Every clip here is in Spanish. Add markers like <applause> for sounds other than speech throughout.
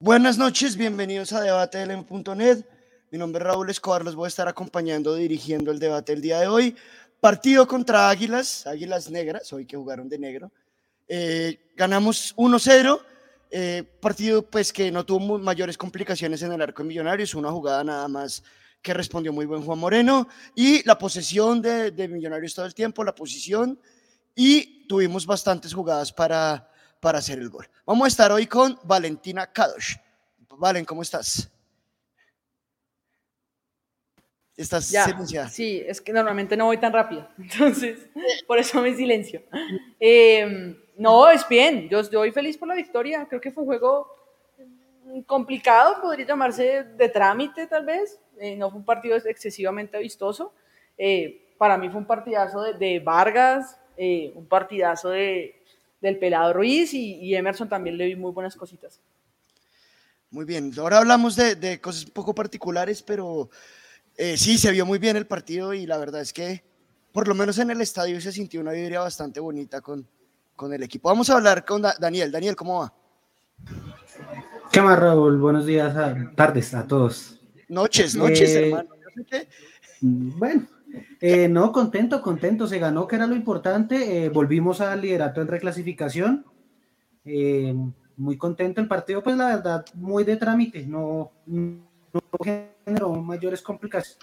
Buenas noches, bienvenidos a debatedelm.net. Mi nombre es Raúl Escobar, los voy a estar acompañando, dirigiendo el debate el día de hoy. Partido contra Águilas, Águilas Negras, hoy que jugaron de negro. Eh, ganamos 1-0, eh, partido pues que no tuvo mayores complicaciones en el arco de Millonarios, una jugada nada más que respondió muy buen Juan Moreno y la posesión de Millonarios todo el tiempo, la posición y tuvimos bastantes jugadas para, para hacer el gol. Vamos a estar hoy con Valentina Kadosh. Valen, ¿cómo estás? Estás Ya, silenciada. Sí, es que normalmente no voy tan rápido, <laughs> entonces <laughs> por eso me silencio. Eh, no, es bien, yo estoy feliz por la victoria, creo que fue un juego complicado, podría llamarse de trámite tal vez, Eh, no fue un partido excesivamente vistoso, Eh, para mí fue un partidazo de, de Vargas, eh, un partidazo de, del Pelado Ruiz y, y Emerson también le vi muy buenas cositas. Muy bien, ahora hablamos de, de cosas un poco particulares, pero eh, sí, se vio muy bien el partido y la verdad es que por lo menos en el estadio se sintió una vibra bastante bonita con, con el equipo. Vamos a hablar con Da- Daniel. Daniel, ¿cómo va? ¿Qué más, Raúl? Buenos días, a- tardes a todos. Noches, noches, Eh, hermano. Bueno, eh, no, contento, contento, se ganó, que era lo importante. eh, volvimos al liderato en reclasificación. eh, muy contento el partido, pues la verdad, muy de trámite, no, no generó mayores complicaciones.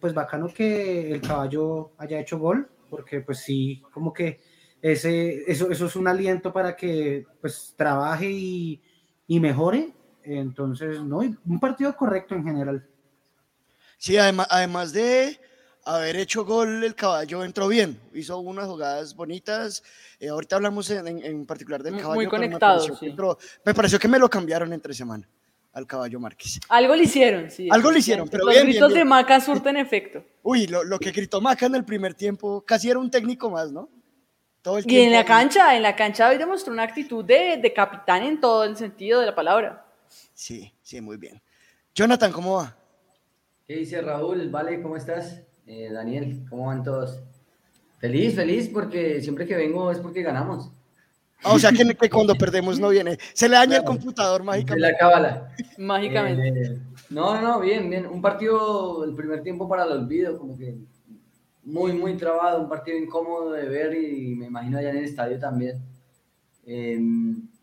Pues bacano que el caballo haya hecho gol, porque pues sí, como que ese, eso, eso es un aliento para que pues trabaje y, y mejore. Entonces, no, un partido correcto en general. Sí, además, además de haber hecho gol, el caballo entró bien. Hizo unas jugadas bonitas. eh, ahorita hablamos en, en- en particular del Muy caballo. me conectado, pareció que sí. entró- me pareció que me lo cambiaron entre semana al caballo Márquez. Algo le hicieron, sí. Algo le hicieron, pero Los bien, gritos bien. de Maca surten efecto. <laughs> Uy, lo, lo que gritó Maca en el primer tiempo, casi era un técnico más, ¿no? Todo el Y en la cancha, en la cancha hoy demostró una actitud de, de capitán en todo el sentido de la palabra. Sí, sí, muy bien. Jonathan, ¿cómo va? ¿Qué dice Raúl? Vale, ¿cómo estás? Eh, Daniel, ¿cómo van todos? Feliz, feliz, porque siempre que vengo es porque ganamos. Ah, o sea que, que cuando <laughs> perdemos no viene. Se le daña el computador mágicamente. la cábala. Mágicamente. Eh, no, no, bien, bien. Un partido, el primer tiempo para el olvido, como que muy, muy trabado, un partido incómodo de ver y me imagino allá en el estadio también. Eh,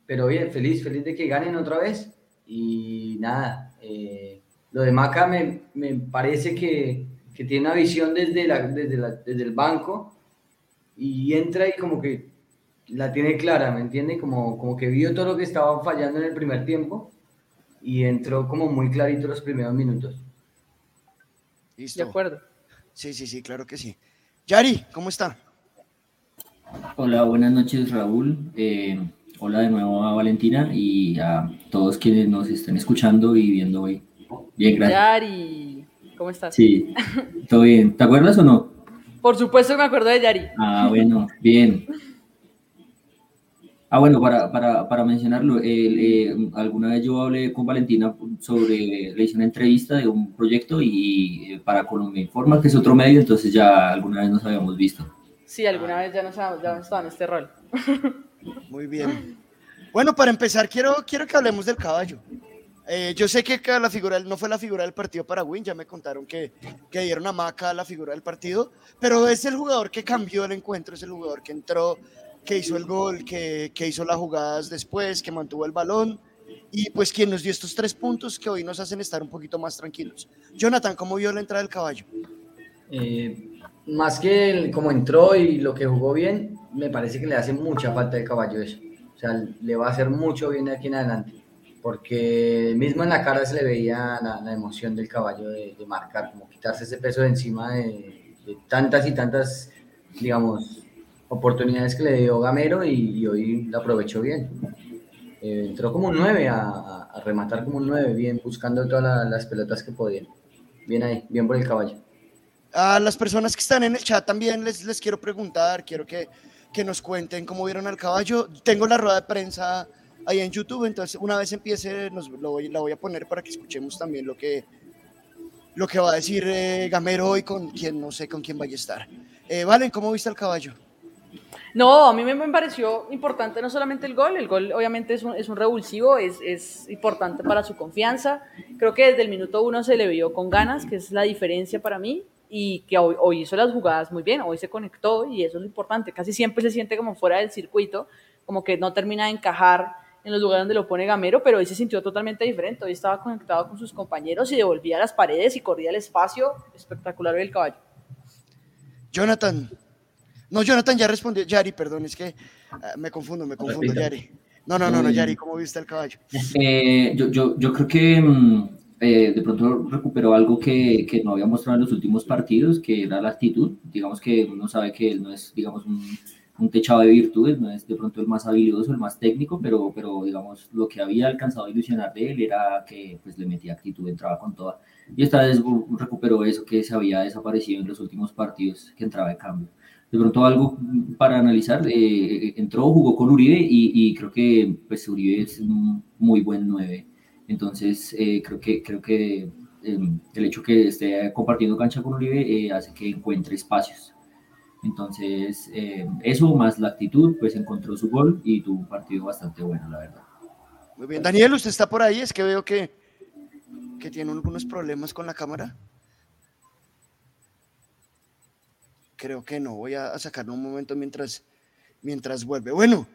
pero bien, feliz, feliz de que ganen otra vez. Y nada, eh, lo de Maca me, me parece que, que tiene una visión desde, la, desde, la- desde el banco y entra y como que la tiene clara, ¿me entiende? Como, como que vio todo lo que estaba fallando en el primer tiempo y entró como muy clarito los primeros minutos. De acuerdo. Sí, sí, sí, claro que sí. Yari, ¿cómo está? Hola, buenas noches Raúl. Eh, hola de nuevo a Valentina y a todos quienes nos están escuchando y viendo hoy. Bien, gracias. Yari, ¿cómo estás? Sí, todo bien. ¿Te acuerdas o no? Por supuesto que me acuerdo de Yari. Ah, bueno, bien. Ah, bueno, para, para, para mencionarlo, eh, alguna vez yo hablé con Valentina sobre, le hice una entrevista de un proyecto y eh, para Colombia Informa, que es otro medio, entonces ya alguna vez nos habíamos visto. Sí, alguna vez ya nos ya hemos estado en este rol. Muy bien. Bueno, para empezar, quiero, quiero que hablemos del caballo. Eh, yo sé que la figura, no fue la figura del partido para Win, ya me contaron que, que dieron a Maca la figura del partido, pero es el jugador que cambió el encuentro, es el jugador que entró, que hizo el gol, que, hizo las jugadas después, que mantuvo el balón y pues quien nos dio estos tres puntos que hoy nos hacen estar un poquito más tranquilos. Jonathan, ¿cómo vio la entrada del caballo? Eh, más que como entró y lo que jugó bien, me parece que le hace mucha falta el caballo eso. O sea, le va a hacer mucho bien aquí en adelante. Porque mismo en la cara se le veía la, la emoción del caballo de, de marcar, como quitarse ese peso de encima de, de tantas y tantas, digamos, oportunidades que le dio Gamero y, y hoy la aprovechó bien. Eh, entró como un 9 a, a- rematar como un 9, bien, buscando todas la- las pelotas que podía. Bien ahí, bien por el caballo. A las personas que están en el chat también les, les quiero preguntar, quiero que, que nos cuenten cómo vieron al caballo. Tengo la rueda de prensa ahí en YouTube, entonces una vez empiece nos, lo voy, la voy a poner para que escuchemos también lo que, lo que va a decir eh, Gamero hoy con quien no sé con quién vaya a estar. Eh, Valen, ¿cómo viste al caballo? No, a mí me, pareció importante no solamente el gol, el gol obviamente es un, es un revulsivo, es, es, importante para su confianza. Creo que desde el minuto uno se le vio con ganas, que es la diferencia para mí, y que hoy, hoy hizo las jugadas muy bien, hoy se conectó y eso es lo importante. Casi siempre se siente como fuera del circuito, como que no termina de encajar en los lugares donde lo pone Gamero, pero hoy se sintió totalmente diferente. Hoy estaba conectado con sus compañeros y devolvía las paredes y corría el espacio. Espectacular el caballo. Jonathan. No, Jonathan ya respondió. Yari, perdón, es que uh, me confundo, me confundo, Yari. No, no, no, no, Yari, ¿cómo viste el caballo? Eh, yo, yo, yo, creo que mm, eh, de pronto recuperó algo que, que, no había mostrado en los últimos partidos, que era la actitud. Digamos que uno sabe que él no es, digamos, un un techado de virtudes, no es de pronto el más habilidoso, el más técnico, pero, pero digamos, lo que había alcanzado a ilusionar de él era que pues le metía actitud, entraba con toda. Y esta vez recuperó eso que se había desaparecido en los últimos partidos, que entraba de cambio. De pronto algo para analizar, eh, entró, jugó con Uribe y, creo que pues Uribe es un muy buen 9. Entonces, eh, creo que, creo que eh, el hecho que esté compartiendo cancha con Uribe eh, hace que encuentre espacios entonces, eh, eso más la actitud, pues encontró su gol y tuvo un partido bastante bueno, la verdad. Muy bien, Daniel, ¿usted está por ahí? Es que veo que, que tiene algunos problemas con la cámara. Creo que no, voy a, sacarlo un momento mientras, mientras vuelve. Bueno,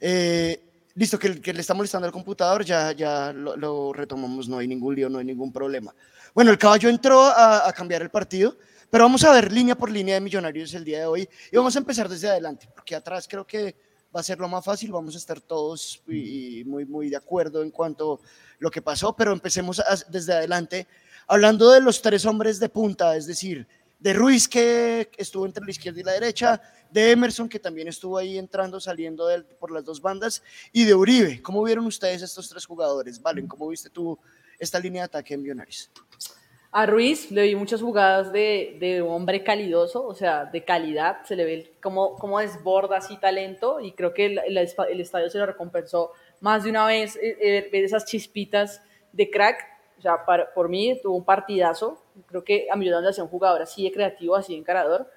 eh, listo, que, que, le está molestando al computador, ya, ya lo, lo, retomamos, no hay ningún lío, no hay ningún problema. Bueno, el caballo entró a, a cambiar el partido. Pero vamos a ver línea por línea de Millonarios el día de hoy y vamos a empezar desde adelante, porque atrás creo que va a ser lo más fácil, vamos a estar todos y muy, muy de acuerdo en cuanto a lo que pasó, pero empecemos a, desde adelante, hablando de los tres hombres de punta, es decir, de Ruiz que estuvo entre la izquierda y la derecha, de Emerson que también estuvo ahí entrando, saliendo de, por las dos bandas, y de Uribe. ¿Cómo vieron ustedes estos tres jugadores? Valen, ¿cómo viste tú esta línea de ataque en Millonarios? A Ruiz le vi muchas jugadas de, de, hombre calidoso, o sea, de calidad, se le ve cómo, cómo desborda así talento y creo que el, el, estadio se lo recompensó más de una vez eh, eh, ver esas chispitas de crack, o sea, para, por mí tuvo un partidazo, creo que a Millonarios le hacía un jugador así de creativo, así de encarador.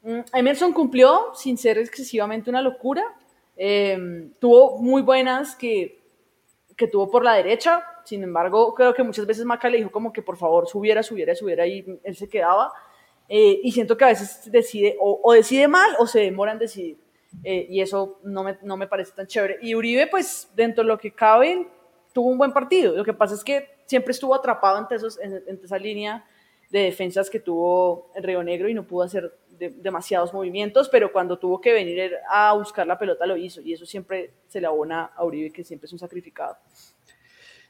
Mm, Emerson cumplió sin ser excesivamente una locura, eh, tuvo muy buenas que, que tuvo por la derecha, sin embargo, creo que muchas veces Maca le dijo como que por favor subiera, subiera, subiera y él se quedaba. Eh, y siento que a veces decide o, decide mal o se demora en decidir. Eh, y eso no me, no me parece tan chévere. Y Uribe, pues dentro de lo que cabe, tuvo un buen partido. Lo que pasa es que siempre estuvo atrapado entre, esos, entre esa línea de defensas que tuvo el Río Negro y no pudo hacer de, demasiados movimientos, pero cuando tuvo que venir a buscar la pelota lo hizo. Y eso siempre se le abona a Uribe, que siempre es un sacrificado.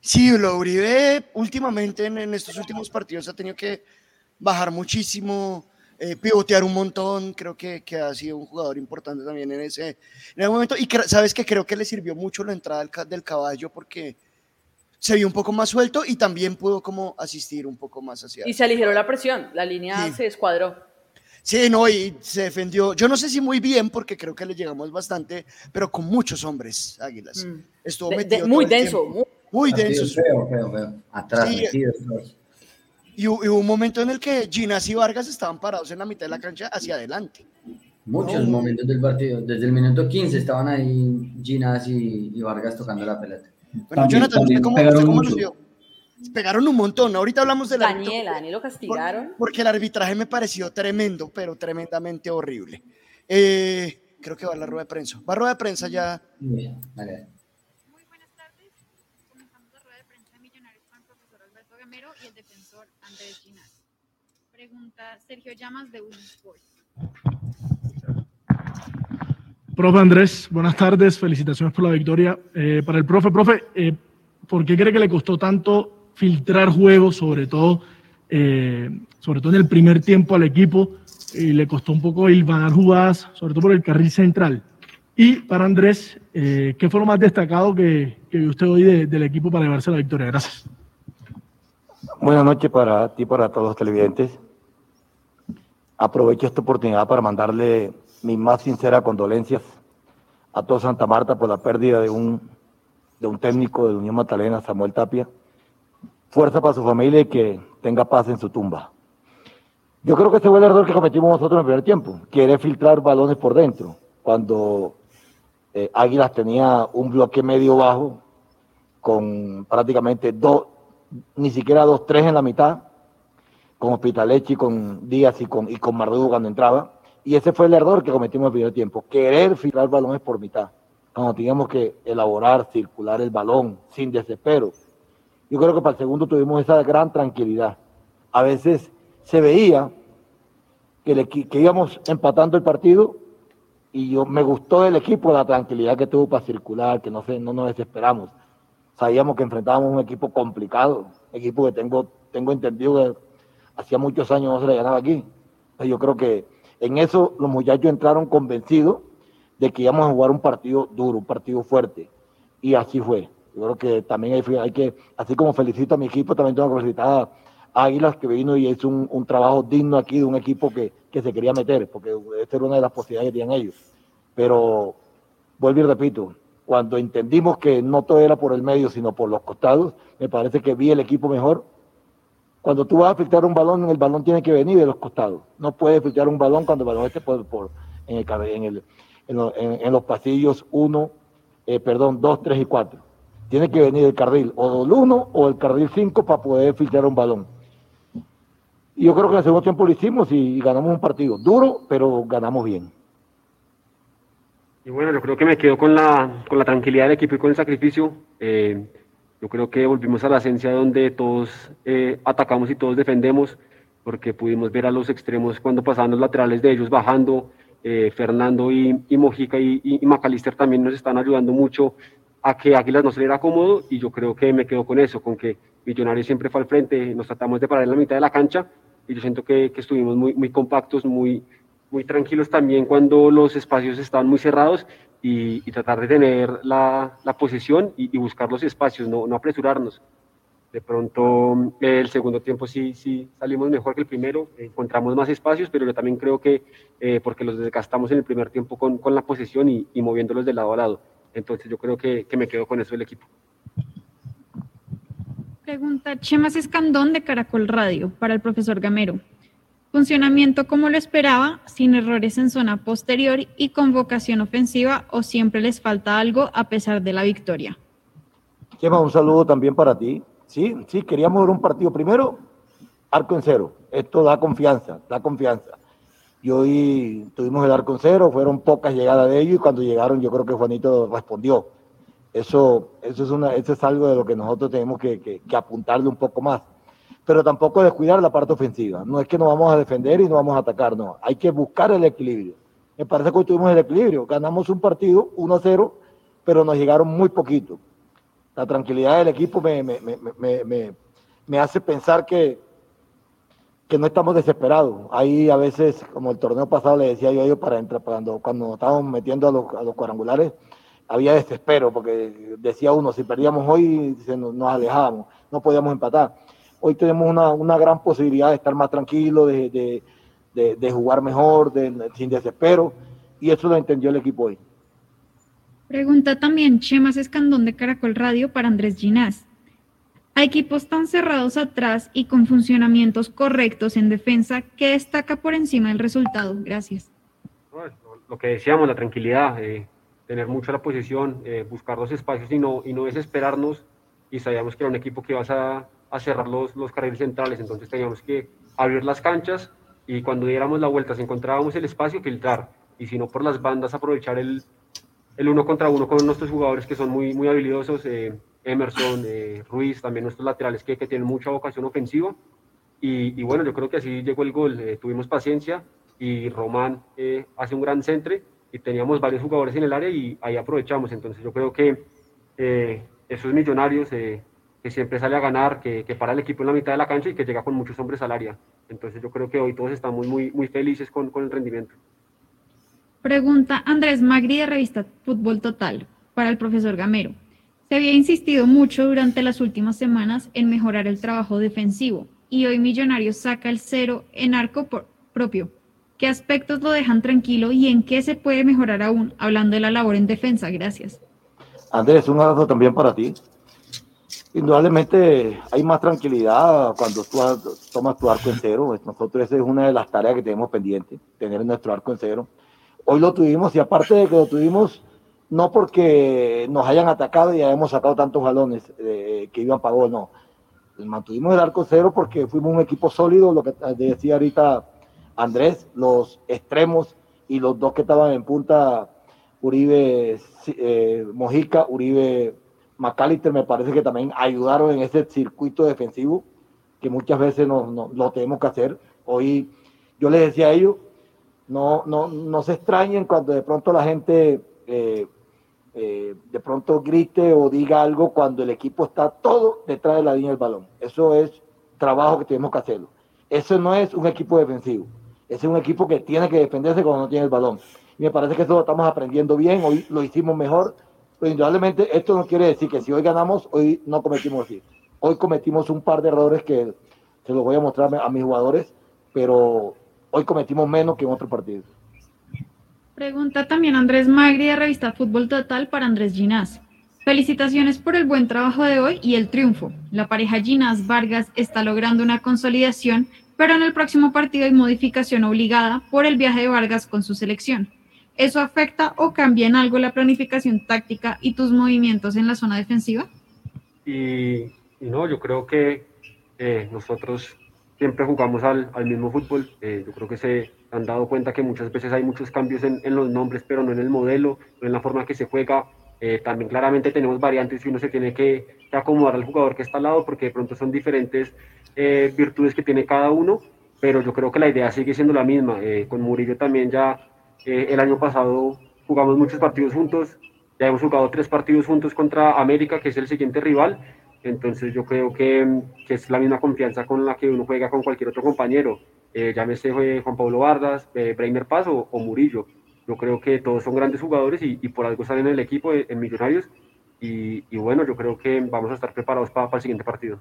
Sí, lo Uribe últimamente en, en, estos últimos partidos ha tenido que bajar muchísimo, eh, pivotear un montón, creo que, que, ha sido un jugador importante también en ese, en ese momento y que, sabes que creo que le sirvió mucho la entrada del, del, caballo porque se vio un poco más suelto y también pudo como asistir un poco más hacia... Y se aligeró la presión, la línea sí. se escuadró. Sí, no, y se defendió, yo no sé si muy bien, porque creo que le llegamos bastante, pero con muchos hombres, Águilas. Mm. Estuvo de, metido de, muy denso, muy muy denso. Feo, feo, feo. Atrás, sí, metidos, y, hubo un momento en el que Ginas y Vargas estaban parados en la mitad de la cancha hacia adelante. Muchos no. momentos del partido. Desde el minuto 15 estaban ahí Ginas y, y Vargas tocando la pelota. Bueno, también, Jonathan, también ¿cómo, cómo los vio? Pegaron un montón. Ahorita hablamos del Daniel, Daniel lo castigaron. Por, porque el arbitraje me pareció tremendo, pero tremendamente horrible. Eh, creo que va a la rueda de prensa. Va a rueda de prensa ya. Bien, vale. y el defensor Andrés Ginás. Pregunta Sergio Llamas de Unisport. Profe Andrés, buenas tardes, felicitaciones por la victoria. Eh, para el profe, profe, eh, ¿por qué cree que le costó tanto filtrar juegos, sobre todo, eh, sobre todo en el primer tiempo al equipo, y le costó un poco hilvanar jugadas, sobre todo por el carril central? Y para Andrés, ¿qué fue lo más destacado que, que usted hoy de, del equipo para llevarse la victoria? Gracias. Buenas noches para ti, para todos los televidentes. Aprovecho esta oportunidad para mandarle mis más sinceras condolencias a todo Santa Marta por la pérdida de un, de un técnico de Unión Magdalena, Samuel Tapia. Fuerza para su familia y que tenga paz en su tumba. Yo creo que ese fue el error que cometimos nosotros en el primer tiempo, quiere filtrar balones por dentro. cuando eh, Águilas tenía un bloque medio bajo con prácticamente dos, ni siquiera dos, tres en la mitad, con Hospitalechi, con Díaz y con, y con Mardugo cuando entraba. Y ese fue el error que cometimos en el primer tiempo, querer filtrar balones por mitad, cuando teníamos que elaborar, circular el balón sin desespero. Yo creo que para el segundo tuvimos esa gran tranquilidad. A veces se veía que, que íbamos empatando el partido y yo me gustó del equipo la tranquilidad que tuvo para circular, que no, sé, no nos desesperamos. Sabíamos que enfrentábamos un equipo complicado, equipo que tengo, tengo entendido que hacía muchos años no se le ganaba aquí. Yo creo que en eso los muchachos entraron convencidos de que íbamos a jugar un partido duro, un partido fuerte. Y así fue. Yo creo que también hay, que, así como felicito a mi equipo, también tengo que felicitar a Águilas que vino y hizo un, trabajo digno aquí de un equipo que, que, se quería meter, porque esta era una de las posibilidades que tenían ellos. Pero vuelvo y repito, cuando entendimos que no todo era por el medio, sino por los costados, me parece que vi el equipo mejor. Cuando tú vas a filtrar un balón, el balón tiene que venir de los costados. No puedes filtrar un balón cuando el balón esté por, por en, el, en, el, en, los pasillos 1, eh, perdón, 2, 3 y 4. Tiene que venir el carril o el 1 o el carril 5 para poder filtrar un balón. Y yo creo que en el segundo tiempo lo hicimos y ganamos un partido duro, pero ganamos bien. Y bueno, yo creo que me quedo con la, con la tranquilidad del equipo y con el sacrificio. Eh, yo creo que volvimos a la esencia donde todos eh, atacamos y todos defendemos, porque pudimos ver a los extremos cuando pasaban los laterales de ellos bajando. Eh, Fernando y, y Mojica y, y, Macalister también nos están ayudando mucho a que Águilas no se le era cómodo y yo creo que me quedo con eso, con que Millonarios siempre fue al frente, nos tratamos de parar en la mitad de la cancha y yo siento que, que estuvimos muy, muy compactos, muy, muy tranquilos también cuando los espacios estaban muy cerrados y, y tratar de tener la, la posesión y, y, buscar los espacios, no, no apresurarnos. De pronto el segundo tiempo sí, sí salimos mejor que el primero, encontramos más espacios, pero yo también creo que eh, porque los desgastamos en el primer tiempo con, con la posesión y, y, moviéndolos de lado a lado. Entonces yo creo que, que me quedo con eso del equipo. Pregunta Chemas Escandón de Caracol Radio para el profesor Gamero. Funcionamiento como lo esperaba, sin errores en zona posterior y con vocación ofensiva o siempre les falta algo a pesar de la victoria. Chema, un saludo también para ti. Sí, sí, queríamos ver un partido primero, arco en cero. Esto da confianza, da confianza. Y hoy tuvimos el arco en cero, fueron pocas llegadas de ellos y cuando llegaron yo creo que Juanito respondió. Eso, eso, es, una, eso es algo de lo que nosotros tenemos que, que, apuntarle un poco más. Pero tampoco descuidar la parte ofensiva. No es que nos vamos a defender y no vamos a atacar, no. Hay que buscar el equilibrio. Me parece que tuvimos el equilibrio. Ganamos un partido 1-0, pero nos llegaron muy poquito. La tranquilidad del equipo me, me, me, me hace pensar que, que no estamos desesperados. Ahí a veces, como el torneo pasado le decía yo a ellos para entrar, cuando, cuando estábamos metiendo a los, a los cuadrangulares, había desespero, porque decía uno, si perdíamos hoy, nos, nos alejábamos, no podíamos empatar. Hoy tenemos una, una gran posibilidad de estar más tranquilos, de, de, de, de jugar mejor, sin desespero, y eso lo entendió el equipo hoy. Pregunta también Chemas Escandón de Caracol Radio para Andrés Ginás. A equipos tan cerrados atrás y con funcionamientos correctos en defensa, ¿qué destaca por encima del resultado? Gracias. Lo que decíamos, la tranquilidad, eh, tener mucho la posición, eh, buscar los espacios y no, y no desesperarnos. Y sabíamos que era un equipo que iba a, a cerrar los, los carriles centrales, entonces teníamos que abrir las canchas y cuando diéramos la vuelta, si encontrábamos el espacio, filtrar. Y si no, por las bandas, aprovechar el, el uno contra uno con nuestros jugadores que son muy, muy habilidosos. Eh, Emerson, eh, Ruiz, también nuestros laterales que, que, tienen mucha vocación ofensiva. Y, y, bueno, yo creo que así llegó el gol. Eh, tuvimos paciencia y Román eh, hace un gran centre y teníamos varios jugadores en el área y ahí aprovechamos. Entonces yo creo que esos millonarios que siempre sale a ganar, que, que, para el equipo en la mitad de la cancha y que llega con muchos hombres al área. Entonces yo creo que hoy todos estamos muy, muy felices con, con el rendimiento. Pregunta Andrés Magri de revista Fútbol Total para el profesor Gamero. Se había insistido mucho durante las últimas semanas en mejorar el trabajo defensivo y hoy Millonarios saca el cero en arco por, propio. ¿Qué aspectos lo dejan tranquilo y en qué se puede mejorar aún, hablando de la labor en defensa? Gracias. Andrés, un abrazo también para ti. Indudablemente hay más tranquilidad cuando tú tomas tu arco en cero. Nosotros esa es una de las tareas que tenemos pendiente, tener nuestro arco en cero. hoy lo tuvimos y aparte de que lo tuvimos, no porque nos hayan atacado y hayamos sacado tantos balones eh, que iban para gol, no. Mantuvimos el arco cero porque fuimos un equipo sólido, lo que decía ahorita Andrés, los extremos y los dos que estaban en punta, Uribe eh, Mojica, Uribe McAllister, me parece que también ayudaron en ese circuito defensivo que muchas veces no, no, lo tenemos que hacer. Hoy yo les decía a ellos, no, no, no se extrañen cuando de pronto la gente eh, eh, de pronto grite o diga algo cuando el equipo está todo detrás de la línea del balón. Eso es trabajo que tenemos que hacerlo. Eso no es un equipo defensivo. Es un equipo que tiene que defenderse cuando no tiene el balón. Y me parece que eso lo estamos aprendiendo bien. Hoy lo hicimos mejor. Pero indudablemente esto no quiere decir que si hoy ganamos, hoy no cometimos así. Hoy cometimos un par de errores que se los voy a mostrar a mis jugadores, pero hoy cometimos menos que en otros partidos. Pregunta también Andrés Magri de Revista Fútbol Total para Andrés Ginás. Felicitaciones por el buen trabajo de hoy y el triunfo. La pareja Ginás Vargas está logrando una consolidación, pero en el próximo partido hay modificación obligada por el viaje de Vargas con su selección. ¿Eso afecta o cambia en algo la planificación táctica y tus movimientos en la zona defensiva? Y, no, yo creo que eh, nosotros siempre jugamos al, mismo fútbol. Eh, yo creo que se han dado cuenta que muchas veces hay muchos cambios en, en, los nombres, pero no en el modelo, no en la forma que se juega. Eh, también claramente tenemos variantes y uno se tiene que, acomodar al jugador que está al lado porque de pronto son diferentes eh, virtudes que tiene cada uno, pero yo creo que la idea sigue siendo la misma. con Murillo también ya el año pasado jugamos muchos partidos juntos, ya hemos jugado tres partidos juntos contra América, que es el siguiente rival, entonces yo creo que, que, es la misma confianza con la que uno juega con cualquier otro compañero, eh, llámese eh, Juan Pablo Vargas, eh, Bremer Paz o, Murillo. Yo creo que todos son grandes jugadores y, y por algo están en el equipo, eh, en Millonarios. Y, y, bueno, yo creo que vamos a estar preparados para, para el siguiente partido.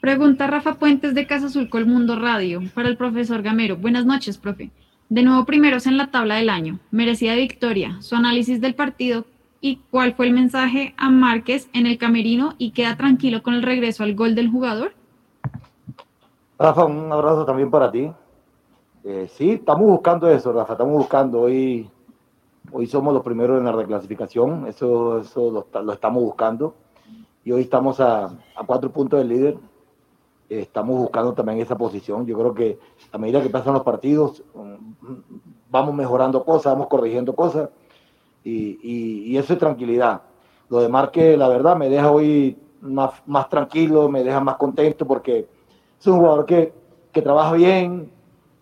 Pregunta Rafa Puentes de Casa Azul Mundo Radio para el profesor Gamero. Buenas noches, profe. De nuevo primeros en la tabla del año. Merecida victoria. Su análisis del partido y cuál fue el mensaje a Márquez en el camerino y queda tranquilo con el regreso al gol del jugador? Rafa, un abrazo también para ti. Eh, sí, estamos buscando eso, Rafa, estamos buscando. Hoy, hoy somos los primeros en la reclasificación, eso, eso lo, estamos buscando. Y hoy estamos a, cuatro puntos del líder. Eh, estamos buscando también esa posición. Yo creo que a medida que pasan los partidos, um, vamos mejorando cosas, vamos corrigiendo cosas y, eso es tranquilidad. Lo de Marque, la verdad, me deja hoy más, más tranquilo, me deja más contento porque es un jugador que, que trabaja bien,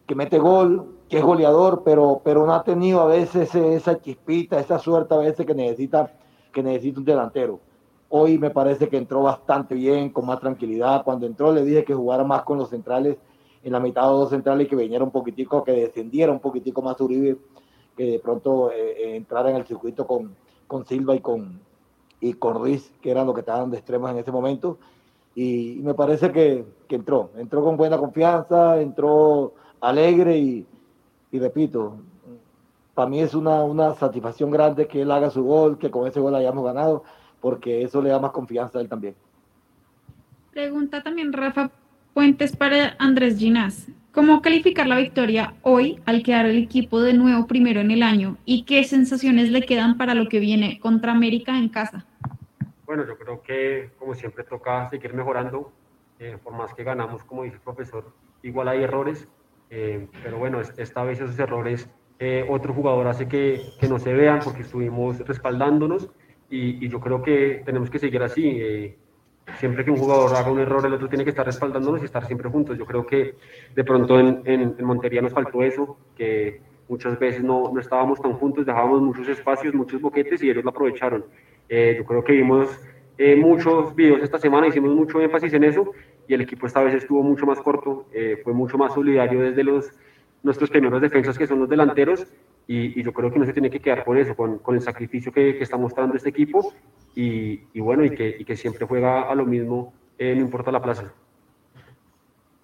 que mete gol, que es goleador, pero, pero no ha tenido a veces esa chispita, esa suerte a veces que necesita, que necesita un delantero. Hoy me parece que entró bastante bien, con más tranquilidad. Cuando entró le dije que jugara más con los centrales, en la mitad de los centrales y que viniera un poquitico, que descendiera un poquitico más Uribe que de pronto eh, eh, entrara en el circuito con, con Silva y con, y con Ruiz, que eran los que estaban de extremos en ese momento. Y, me parece que, que, entró, entró con buena confianza, entró alegre y, y repito, para mí es una, una, satisfacción grande que él haga su gol, que con ese gol hayamos ganado, porque eso le da más confianza a él también. Pregunta también Rafa Puentes para Andrés Ginás. ¿Cómo calificar la victoria hoy al quedar el equipo de nuevo primero en el año? ¿Y qué sensaciones le quedan para lo que viene contra América en casa? Bueno, yo creo que como siempre toca seguir mejorando. Eh, por más que ganamos, como dice el profesor, igual hay errores. Eh, pero bueno, esta vez esos errores eh, otro jugador hace que, que, no se vean porque estuvimos respaldándonos y, y, yo creo que tenemos que seguir así. Eh, siempre que un jugador haga un error, el otro tiene que estar respaldándonos y estar siempre juntos. Yo creo que de pronto en, en, en Montería nos faltó eso, que muchas veces no, no, estábamos tan juntos, dejábamos muchos espacios, muchos boquetes y ellos lo aprovecharon. Eh, yo creo que vimos eh, muchos videos esta semana, hicimos mucho énfasis en eso y el equipo esta vez estuvo mucho más corto, eh, fue mucho más solidario desde los, nuestros primeros defensas que son los delanteros y, yo creo que no se tiene que quedar con eso, con, con el sacrificio que, que, está mostrando este equipo y, y bueno, y que, y que, siempre juega a lo mismo, eh, no importa la plaza.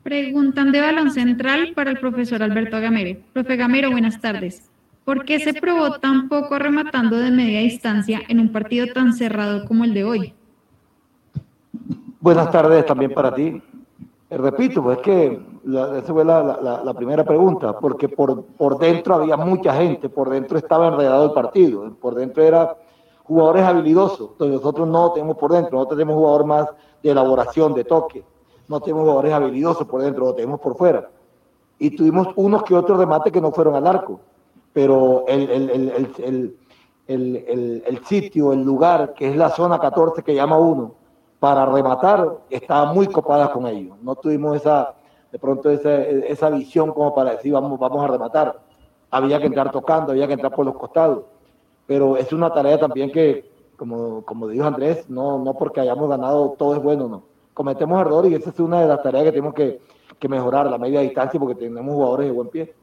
Preguntan de balón central para el profesor Alberto Gamero. Profe Gamero, buenas tardes. ¿Por qué se probó tan poco rematando de media distancia en un partido tan cerrado como el de hoy? Buenas tardes también para ti. Eh, repito, pues es que la, esa fue la, la, la, primera pregunta, porque por, por dentro había mucha gente, por dentro estaba enredado el partido, por dentro era jugadores habilidosos, entonces nosotros no tenemos por dentro, nosotros tenemos jugadores más de elaboración, de toque, no tenemos jugadores habilidosos por dentro, lo tenemos por fuera. Y tuvimos unos que otros remates que no fueron al arco, pero el, el, el, el, sitio, el lugar, que es la zona 14 que llama uno, para rematar, estaba muy copada con ellos. No tuvimos esa, de pronto esa, esa visión como para decir, vamos, vamos a rematar. Había que entrar tocando, había que entrar por los costados. Pero es una tarea también que, como, como dijo Andrés, no, no porque hayamos ganado todo es bueno, no. Cometemos errores y esa es una de las tareas que tenemos que, que mejorar, la media distancia, porque tenemos jugadores de buen pie.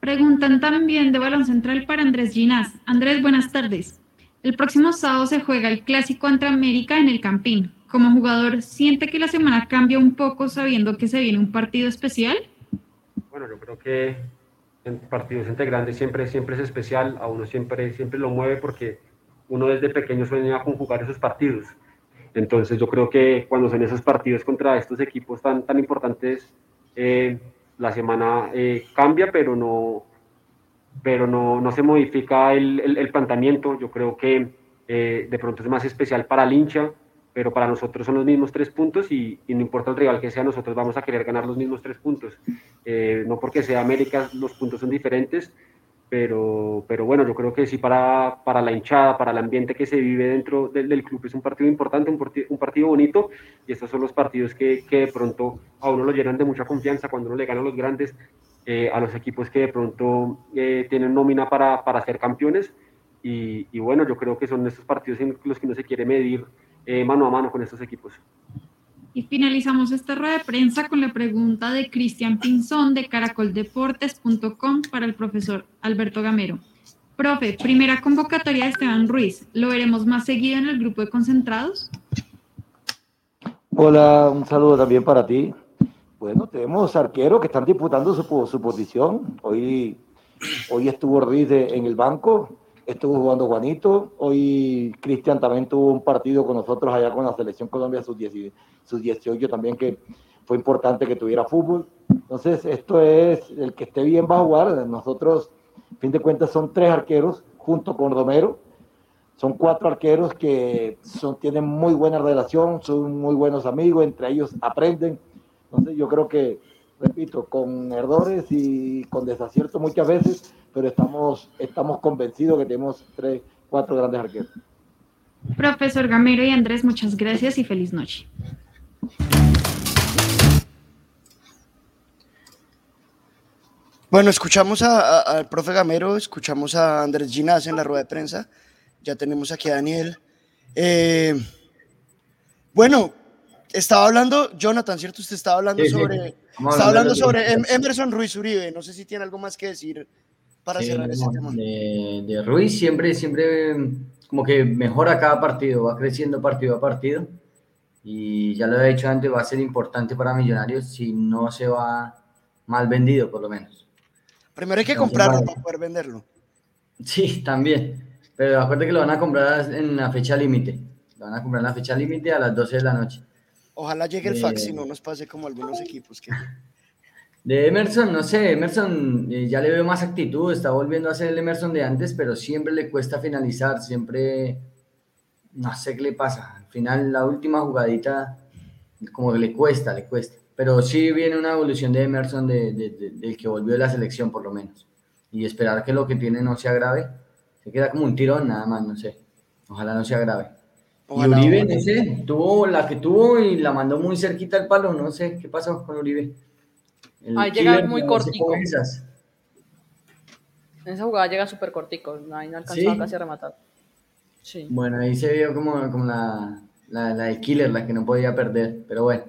Preguntan también de balón central para Andrés Ginás. Andrés, buenas tardes. El próximo sábado se juega el clásico ante América en el Campín. Como jugador, ¿siente que la semana cambia un poco sabiendo que se viene un partido especial? Bueno, yo creo que partidos entre grandes siempre, siempre es especial, a uno siempre, siempre lo mueve porque uno desde pequeño sueña con jugar esos partidos. Entonces yo creo que cuando son esos partidos contra estos equipos tan, tan importantes, eh, la semana eh, cambia, pero no, pero no, no se modifica el, el, planteamiento. Yo creo que eh, de pronto es más especial para el hincha, pero para nosotros son los mismos tres puntos y, no importa el rival que sea, nosotros vamos a querer ganar los mismos tres puntos. Eh, no porque sea América, los puntos son diferentes, pero, pero bueno, yo creo que sí para, para la hinchada, para el ambiente que se vive dentro del, del club es un partido importante, un, partido, un partido bonito y estos son los partidos que, que, de pronto a uno lo llenan de mucha confianza cuando uno le gana a los grandes, eh, a los equipos que de pronto eh, tienen nómina para, para ser campeones y, y, bueno, yo creo que son estos partidos en los que uno se quiere medir eh, mano a mano con estos equipos. Y finalizamos esta rueda de prensa con la pregunta de Cristian Pinzón de caracoldeportes.com para el profesor Alberto Gamero. Profe, primera convocatoria de Esteban Ruiz. ¿Lo veremos más seguido en el grupo de concentrados? Hola, un saludo también para ti. Bueno, tenemos arqueros que están disputando su, su posición. Hoy, hoy estuvo Ruiz en el banco, estuvo jugando Juanito. Hoy Cristian también tuvo un partido con nosotros allá con la Selección Colombia sus-18 sus también, que fue importante que tuviera fútbol. Entonces, esto es, el que esté bien va a jugar. Nosotros, fin de cuentas, son tres arqueros junto con Romero. Son cuatro arqueros que son, tienen muy buena relación, son muy buenos amigos, entre ellos aprenden. Entonces, yo creo que repito, con errores y con desaciertos muchas veces, pero estamos, estamos convencidos que tenemos tres, cuatro grandes arqueros. Profesor Gamero y Andrés, muchas gracias y feliz noche. Bueno, escuchamos al profe Gamero, escuchamos a Andrés Ginás en la rueda de prensa, ya tenemos aquí a Daniel. Eh, bueno, estaba hablando, Jonathan, ¿cierto? Usted estaba hablando sobre Está hablando sobre em-, Emerson Ruiz Uribe. No sé si tiene algo más que decir para cerrar ese tema. De, de, Ruiz siempre, siempre como que mejora cada partido, va creciendo partido a partido. Y ya lo he dicho antes, va a ser importante para Millonarios si no se va mal vendido, por lo menos. Primero hay que comprarlo para poder venderlo. Sí, también. Pero acuérdate que lo van a comprar en la fecha límite. Lo van a comprar en la fecha límite a las 12 de la noche. Ojalá llegue el fax y no nos pase como algunos equipos que... <laughs> De Emerson, no sé, Emerson eh, ya le veo más actitud, está volviendo a ser el Emerson de antes, pero siempre le cuesta finalizar, siempre, no sé qué le pasa. Al final, la última jugadita, como que le cuesta, le cuesta. Pero sí viene una evolución de Emerson de, del que volvió de la selección, por lo menos. Y esperar que lo que tiene no sea grave. Se queda como un tirón, nada más, no sé. Ojalá no sea grave y Uribe, no sé, tuvo la que tuvo y la mandó muy cerquita al palo, no sé qué pasó con Uribe. ahí llega muy cortico. En esa jugada llega súper cortico, ahí no alcanzó casi a rematar. Sí. Bueno, ahí se vio como, como la, la, la, de Killer, la que no podía perder, pero bueno,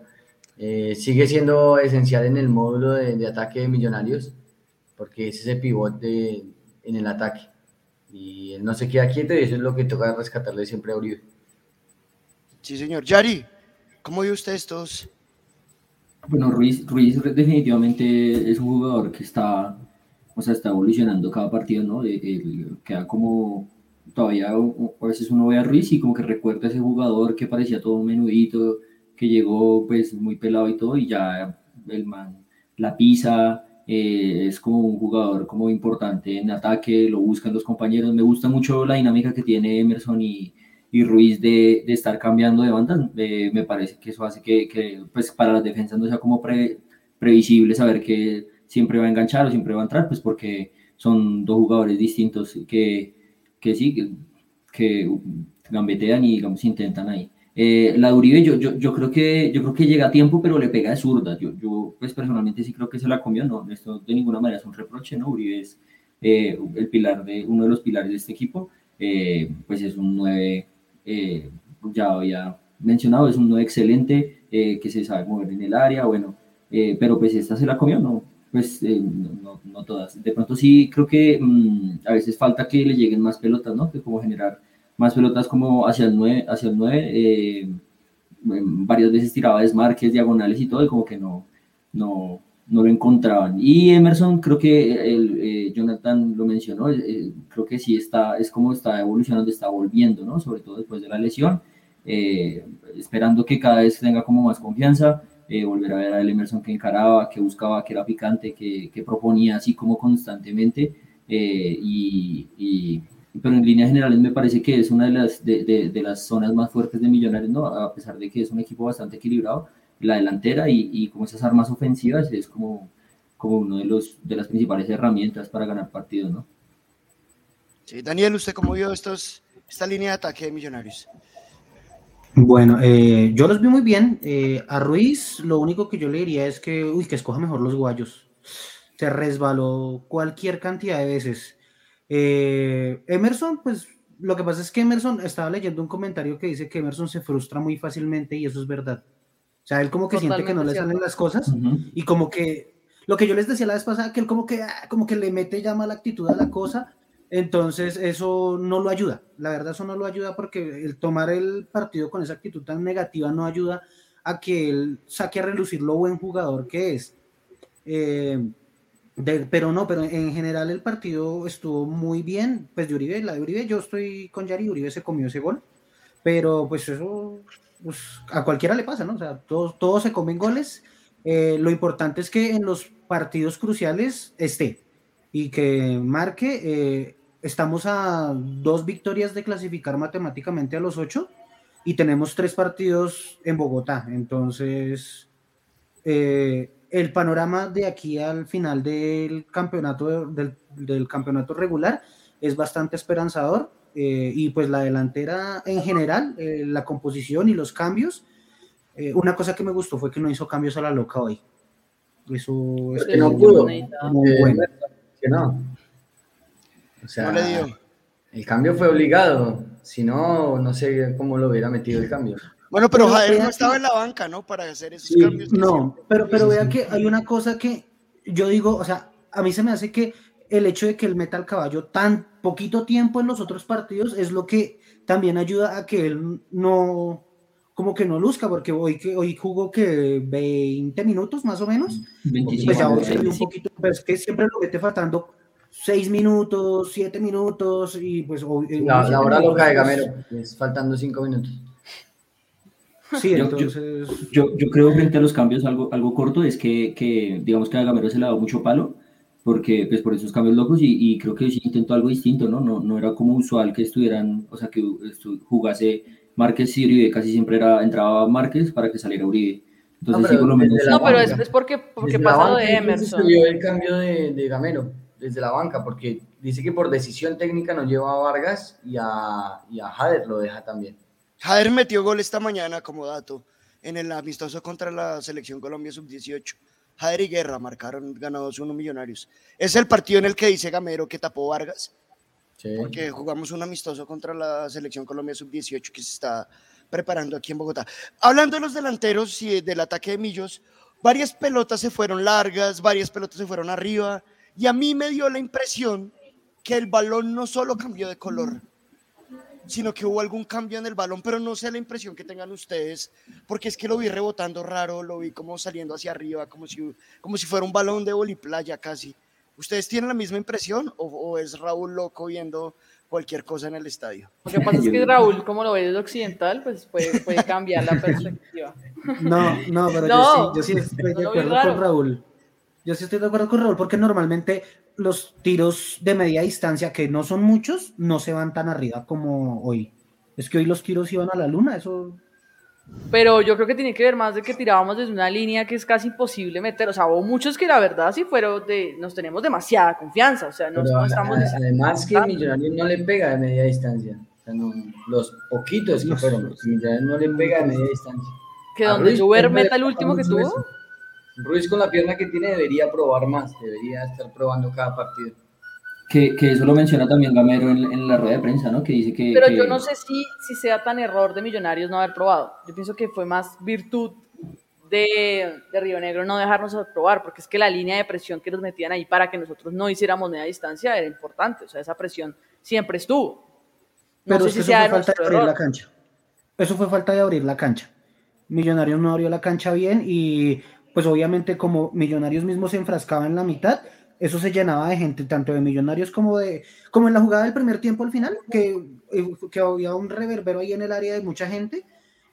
eh, sigue siendo esencial en el módulo de, de, ataque de Millonarios, porque es ese pivote en el ataque. Y él no se queda quieto y eso es lo que toca rescatarle siempre a Uribe. Sí, señor. Yari, ¿cómo vio usted estos? Bueno, Ruiz, Ruiz definitivamente es un jugador que está, o sea, está evolucionando cada partido, ¿no? queda como, todavía a veces uno ve a Ruiz y como que recuerda a ese jugador que parecía todo menudito, que llegó pues muy pelado y todo, y ya el man la pisa, eh, es como un jugador como importante en ataque, lo buscan los compañeros. Me gusta mucho la dinámica que tiene Emerson y, y Ruiz de, de, estar cambiando de banda. Eh, me parece que eso hace que, que, pues para las defensas no sea como pre, previsible saber que siempre va a enganchar o siempre va a entrar, pues porque son dos jugadores distintos que, que sí, que, que gambetean y digamos intentan ahí. Eh, la Uribe, yo, yo, yo, creo que, yo creo que llega a tiempo, pero le pega de zurda. Yo, yo pues personalmente sí creo que se la comió, no, esto de ninguna manera es un reproche, ¿no? Uribe es eh, el pilar de, uno de los pilares de este equipo, eh, pues es un 9, eh, ya había mencionado, es un 9 excelente, eh, que se sabe mover en el área, bueno, eh, pero pues esta se la comió, ¿no? Pues no, no, todas. De pronto sí creo que mmm, a veces falta que le lleguen más pelotas, ¿no? Que como generar más pelotas como hacia el 9, hacia el 9 eh, varias veces tiraba desmarques, diagonales y todo, y como que no, no, no lo encontraban. Y Emerson, creo que el, eh, Jonathan lo mencionó, eh, creo que sí está, es como está evolucionando, está volviendo, ¿no? Sobre todo después de la lesión, eh, esperando que cada vez tenga como más confianza, volver a ver al Emerson que encaraba, que buscaba, que era picante, que, que proponía así como constantemente, y pero en líneas generales me parece que es una de las, de, de, de, las zonas más fuertes de Millonarios, ¿no? A pesar de que es un equipo bastante equilibrado, la delantera y, y como esas armas ofensivas es como, como uno de, los, de las principales herramientas para ganar partidos, ¿no? Sí, Daniel, ¿usted cómo vio estos, esta línea de ataque de Millonarios? Bueno, eh, yo los vi muy bien. Eh, a Ruiz, lo único que yo le diría es que, uy, que escoja mejor los guayos. Se resbaló cualquier cantidad de veces. Eh, Emerson, pues lo que pasa es que Emerson estaba leyendo un comentario que dice que Emerson se frustra muy fácilmente y eso es verdad. O sea, él como que Totalmente siente que no le salen las cosas uh -huh. y como que lo que yo les decía la vez pasada, que él como que, ah, como que le mete ya mala actitud a la cosa, entonces eso no lo ayuda. La verdad eso no lo ayuda porque el tomar el partido con esa actitud tan negativa no ayuda a que él saque a relucir lo buen jugador que es. Eh, de, pero no, pero en general el partido estuvo muy bien. Pues de Uribe, la de Uribe, yo estoy con Yari, Uribe se comió ese gol, pero pues eso pues, a cualquiera le pasa, ¿no? O sea, todos, todos se comen goles. Eh, lo importante es que en los partidos cruciales esté y que marque. Eh, estamos a dos victorias de clasificar matemáticamente a los ocho y tenemos tres partidos en Bogotá. Entonces, eh, el panorama de aquí al final del campeonato, del, del campeonato regular es bastante esperanzador eh, y pues la delantera en general, eh, la composición y los cambios. Eh, una cosa que me gustó fue que no hizo cambios a la loca hoy. Eso es que no pudo. Muy bueno. Que no. O sea, no le dio. el cambio fue obligado. Si no, no sé cómo lo hubiera metido el cambio. Bueno, pero, pero Javier no estaba en la banca, ¿no? Para hacer esos sí, cambios. No, pero, pero vea que hay una cosa que yo digo, o sea, a mí se me hace que el hecho de que él meta al caballo tan poquito tiempo en los otros partidos es lo que también ayuda a que él no, como que no luzca, porque hoy, que, hoy jugó que 20 minutos más o menos, 25, pues ahora un poquito, pero es que siempre lo mete faltando 6 minutos, 7 minutos y pues... La, la hora loca de Gamero, es faltando 5 minutos. Sí, entonces... Yo, yo, yo, creo frente a los cambios algo, algo corto es que, que digamos que a Gamero se le ha dado mucho palo, porque pues por esos cambios locos y, y, creo que sí intentó algo distinto, ¿no? ¿no? No era como usual que estuvieran, o sea, que jugase Márquez y Uribe, casi siempre era, entraba Márquez para que saliera Uribe. Entonces no, pero, sí, por lo menos... No, pero es, es porque, porque pasa lo de Emerson. Se vio el cambio de, de Gamero desde la banca, porque dice que por decisión técnica no lleva a Vargas y a, y a Jader lo deja también. Jader metió gol esta mañana como dato en el amistoso contra la selección Colombia sub-18. Jader y Guerra marcaron ganados uno millonarios. Es el partido en el que dice Gamero que tapó Vargas. Sí. Porque jugamos un amistoso contra la selección Colombia sub-18 que se está preparando aquí en Bogotá. Hablando de los delanteros y del ataque de Millos, varias pelotas se fueron largas, varias pelotas se fueron arriba. Y a mí me dio la impresión que el balón no solo cambió de color, sino que hubo algún cambio en el balón, pero no sé la impresión que tengan ustedes, porque es que lo vi rebotando raro, lo vi como saliendo hacia arriba, como si, como si fuera un balón de boliplaya casi. ¿Ustedes tienen la misma impresión o, o es Raúl loco viendo cualquier cosa en el estadio. Lo que pasa es que <laughs> Raúl, como lo ve desde occidental, pues puede, puede cambiar la <laughs> perspectiva. No, no, pero No, yo, sí, yo sí estoy no de acuerdo con Raúl. Yo sí estoy de acuerdo con Raúl porque normalmente los tiros de media distancia, que no son muchos, no se van tan arriba como hoy. Es que hoy los tiros iban a la luna, eso Pero yo creo que tiene que ver más de que tirábamos desde una línea que es casi imposible meter. O sea, hubo muchos que la verdad sí fueron de. Nos tenemos demasiada confianza. O sea, no, no estamos. además que Millonarios no le pega de media distancia. O sea, no- los poquitos que fueron, Millonarios no le pega de media distancia. Que donde Ruiz meta el último que tuvo. eso. Ruiz con la pierna que tiene debería probar más, debería estar probando cada partido. Que, que eso lo menciona también Gamero en, en la rueda de prensa, ¿no? Que dice que... Pero que- yo no sé si, si sea tan error de Millonarios no haber probado. Yo pienso que fue más virtud de, de Río Negro no dejarnos probar, porque es que la línea de presión que nos metían ahí para que nosotros no hiciéramos media distancia era importante. O sea, esa presión siempre estuvo. No Pero sé es que si eso sea fue falta de abrir error. la cancha. Eso fue falta de abrir la cancha. Millonarios no abrió la cancha bien y pues obviamente como Millonarios mismos se enfrascaba en la mitad, eso se llenaba de gente, tanto de Millonarios como de como en la jugada del primer tiempo al final, que, eh, que había un reverbero ahí en el área de mucha gente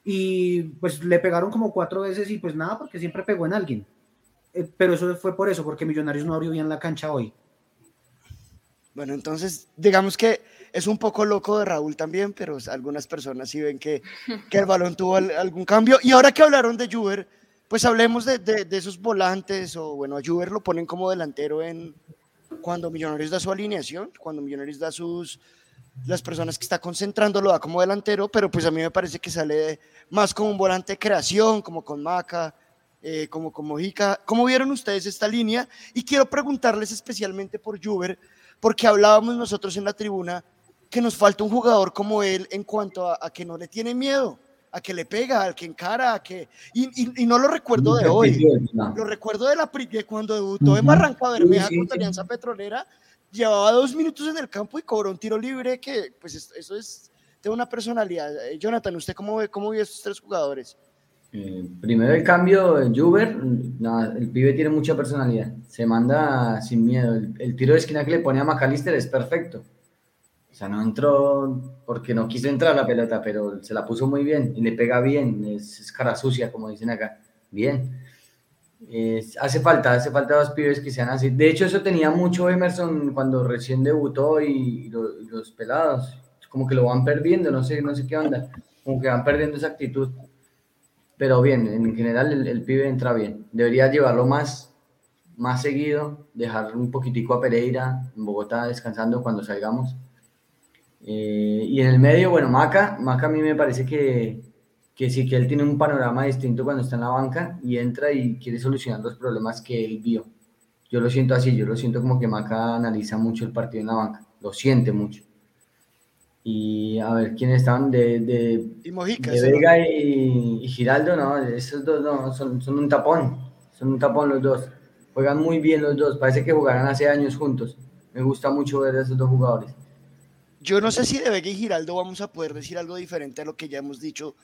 y pues le pegaron como cuatro veces y pues nada, porque siempre pegó en alguien. Eh, pero eso fue por eso, porque Millonarios no abrió bien la cancha hoy. Bueno, entonces, digamos que es un poco loco de Raúl también, pero algunas personas sí ven que, que el balón tuvo al- algún cambio. Y ahora que hablaron de Juber, pues hablemos de, esos volantes, o bueno, a Juber lo ponen como delantero en cuando Millonarios da su alineación, cuando Millonarios da sus las personas que está concentrando lo da como delantero, pero pues a mí me parece que sale más como un volante de creación, como con Maca, eh, como con Mojica. ¿Cómo vieron ustedes esta línea? Y quiero preguntarles especialmente por Juber, porque hablábamos nosotros en la tribuna que nos falta un jugador como él en cuanto a, a que no le tiene miedo, a que le pega, al que encara, a que... Y, y- y no lo recuerdo de hoy, No. lo recuerdo de, la, de cuando debutó en Ujú. Barranca Bermeja Sí, sí, contra sí. Alianza Petrolera, llevaba dos minutos en el campo y cobró un tiro libre que, pues es- eso es de una personalidad. Eh, Jonathan, ¿usted cómo ve, cómo vio estos tres jugadores? Eh, primero el cambio de Juber, nada, el pibe tiene mucha personalidad, se manda sin miedo. El, el tiro de esquina que le pone a McAllister es perfecto. O sea, no entró porque no quiso entrar la pelota, pero se la puso muy bien y le pega bien, es, cara sucia, como dicen acá. Bien. Hace falta, hace falta dos pibes que sean así. De hecho, eso tenía mucho Emerson cuando recién debutó y, y lo- y los pelados, como que lo van perdiendo, no sé, no sé qué onda, como que van perdiendo esa actitud. Pero bien, en general el, el pibe entra bien. Debería llevarlo más, más seguido, dejar un poquitico a Pereira en Bogotá descansando cuando salgamos. Eh, y en el medio, bueno, Maca, Maca a mí me parece que, que sí que él tiene un panorama distinto cuando está en la banca y entra y quiere solucionar los problemas que él vio. Yo lo siento así, yo lo siento como que Maca analiza mucho el partido en la banca, lo siente mucho. Y a ver, ¿quiénes estaban? De, de, Y Mojica. de ese no. Vega y, y Giraldo, no, esos dos no, son, son un tapón, son un tapón los dos. Juegan muy bien los dos, parece que jugaran hace años juntos. Me gusta mucho ver a esos dos jugadores. Yo no sé si de Vega y Giraldo vamos a poder decir algo diferente a lo que ya hemos dicho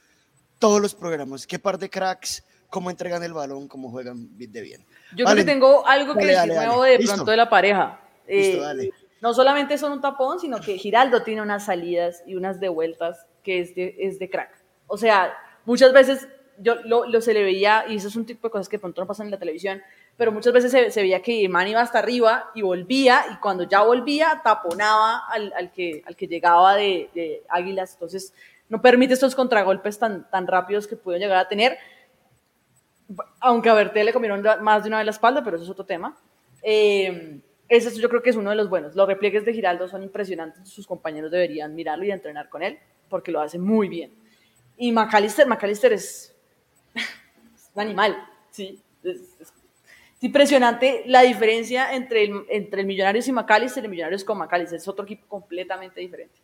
todos los programas. Qué par de cracks, cómo entregan el balón, cómo juegan de bien. Yo Vale. creo que tengo algo que decir nuevo de Listo. pronto de la pareja. Listo, Eh, dale. no solamente son un tapón, sino que Giraldo tiene unas salidas y unas de vueltas que es de, es de crack. O sea, muchas veces yo lo, lo se le veía, y eso es un tipo de cosas que de pronto no pasan en la televisión, pero muchas veces se, se veía que Imán iba hasta arriba y volvía, y cuando ya volvía, taponaba al, al que, al que llegaba de, de Águilas. Entonces, no permite estos contragolpes tan, tan rápidos que pudieron llegar a tener aunque a Berté le comieron más de una vez la espalda, pero eso es otro tema. Eh, ese es- yo creo que es uno de los buenos. Los repliegues de Giraldo son impresionantes, sus compañeros deberían mirarlo y entrenar con él, porque lo hace muy bien. Y McAllister, McAllister es, <laughs> es un animal, sí. Es, es- es impresionante la diferencia entre el, entre el Millonarios y McAllister y el Millonarios con McAllister. Es otro equipo completamente diferente.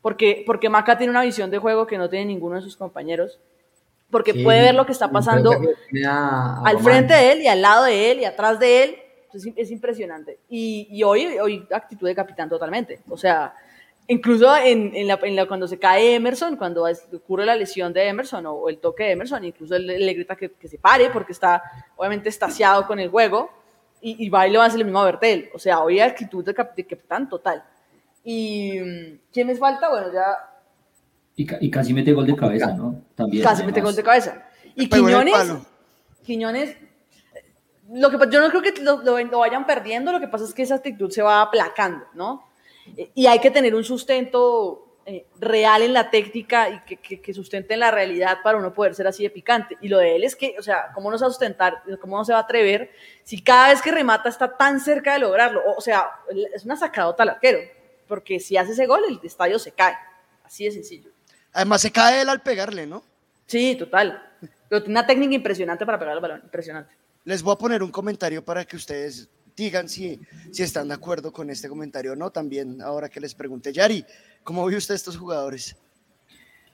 Porque, porque Maca tiene una visión de juego que no tiene ninguno de sus compañeros. Porque Sí, puede ver lo que está pasando que al frente de él y al lado de él y atrás de él. Es, es impresionante. Y, y hoy, hoy actitud de capitán totalmente. O sea, incluso en, en la, en la- cuando se cae Emerson, cuando es- ocurre la lesión de Emerson o, o el toque de Emerson, incluso él, le grita que, que se pare porque está obviamente estaciado con el juego y, y va y le va a hacer lo mismo a Bertel. O sea, hoy actitud de, cap- de capitán total. Y mm, ¿quién me falta? Bueno, ya Y, y casi mete gol de cabeza, ¿no? También. casi mete además. gol de cabeza. Y en el Quiñones. Quiñones, lo que, yo no creo que lo, lo- lo vayan perdiendo, lo que pasa es que esa actitud se va aplacando, ¿no? Y hay que tener un sustento eh, real en la técnica y que, que, que sustente en la realidad para uno poder ser así de picante. Y lo de él es que, o sea, ¿cómo no se va a sustentar, cómo no se va a atrever si cada vez que remata está tan cerca de lograrlo? O, o sea, es una sacadota al arquero, porque si hace ese gol, el estadio se cae. Así de sencillo. Además se cae él al pegarle, ¿no? Sí, total. Pero tiene una técnica impresionante para pegar el balón, impresionante. Les voy a poner un comentario para que ustedes digan si, si están de acuerdo con este comentario o no. También ahora que les pregunte, Yari, ¿cómo vio usted estos jugadores?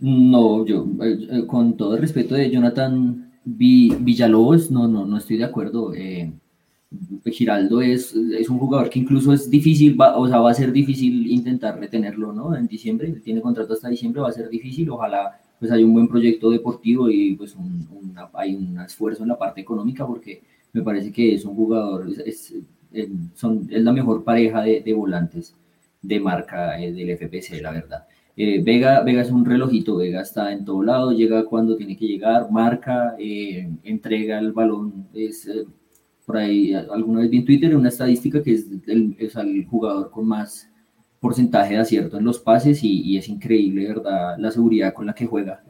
No, yo, eh, eh, con todo el respeto de Jonathan Vi- Villalobos, no, no, no estoy de acuerdo. Eh, Giraldo es, es un jugador que incluso es difícil, o sea, va a ser difícil intentar retenerlo, ¿no? En diciembre, tiene contrato hasta diciembre, va a ser difícil. Ojalá pues haya un buen proyecto deportivo y pues un, hay un esfuerzo en la parte económica porque me parece que es un jugador, es, eh, es la mejor pareja de, de volantes de marca eh, del FPC, la verdad. Eh, Vega, Vega es un relojito, Vega está en todo lado, llega cuando tiene que llegar, marca, eh, entrega el balón. Es, por ahí, alguna vez vi en Twitter una estadística que es el, es el jugador con más porcentaje de acierto en los pases y, y es increíble, ¿verdad? La seguridad con la que juega.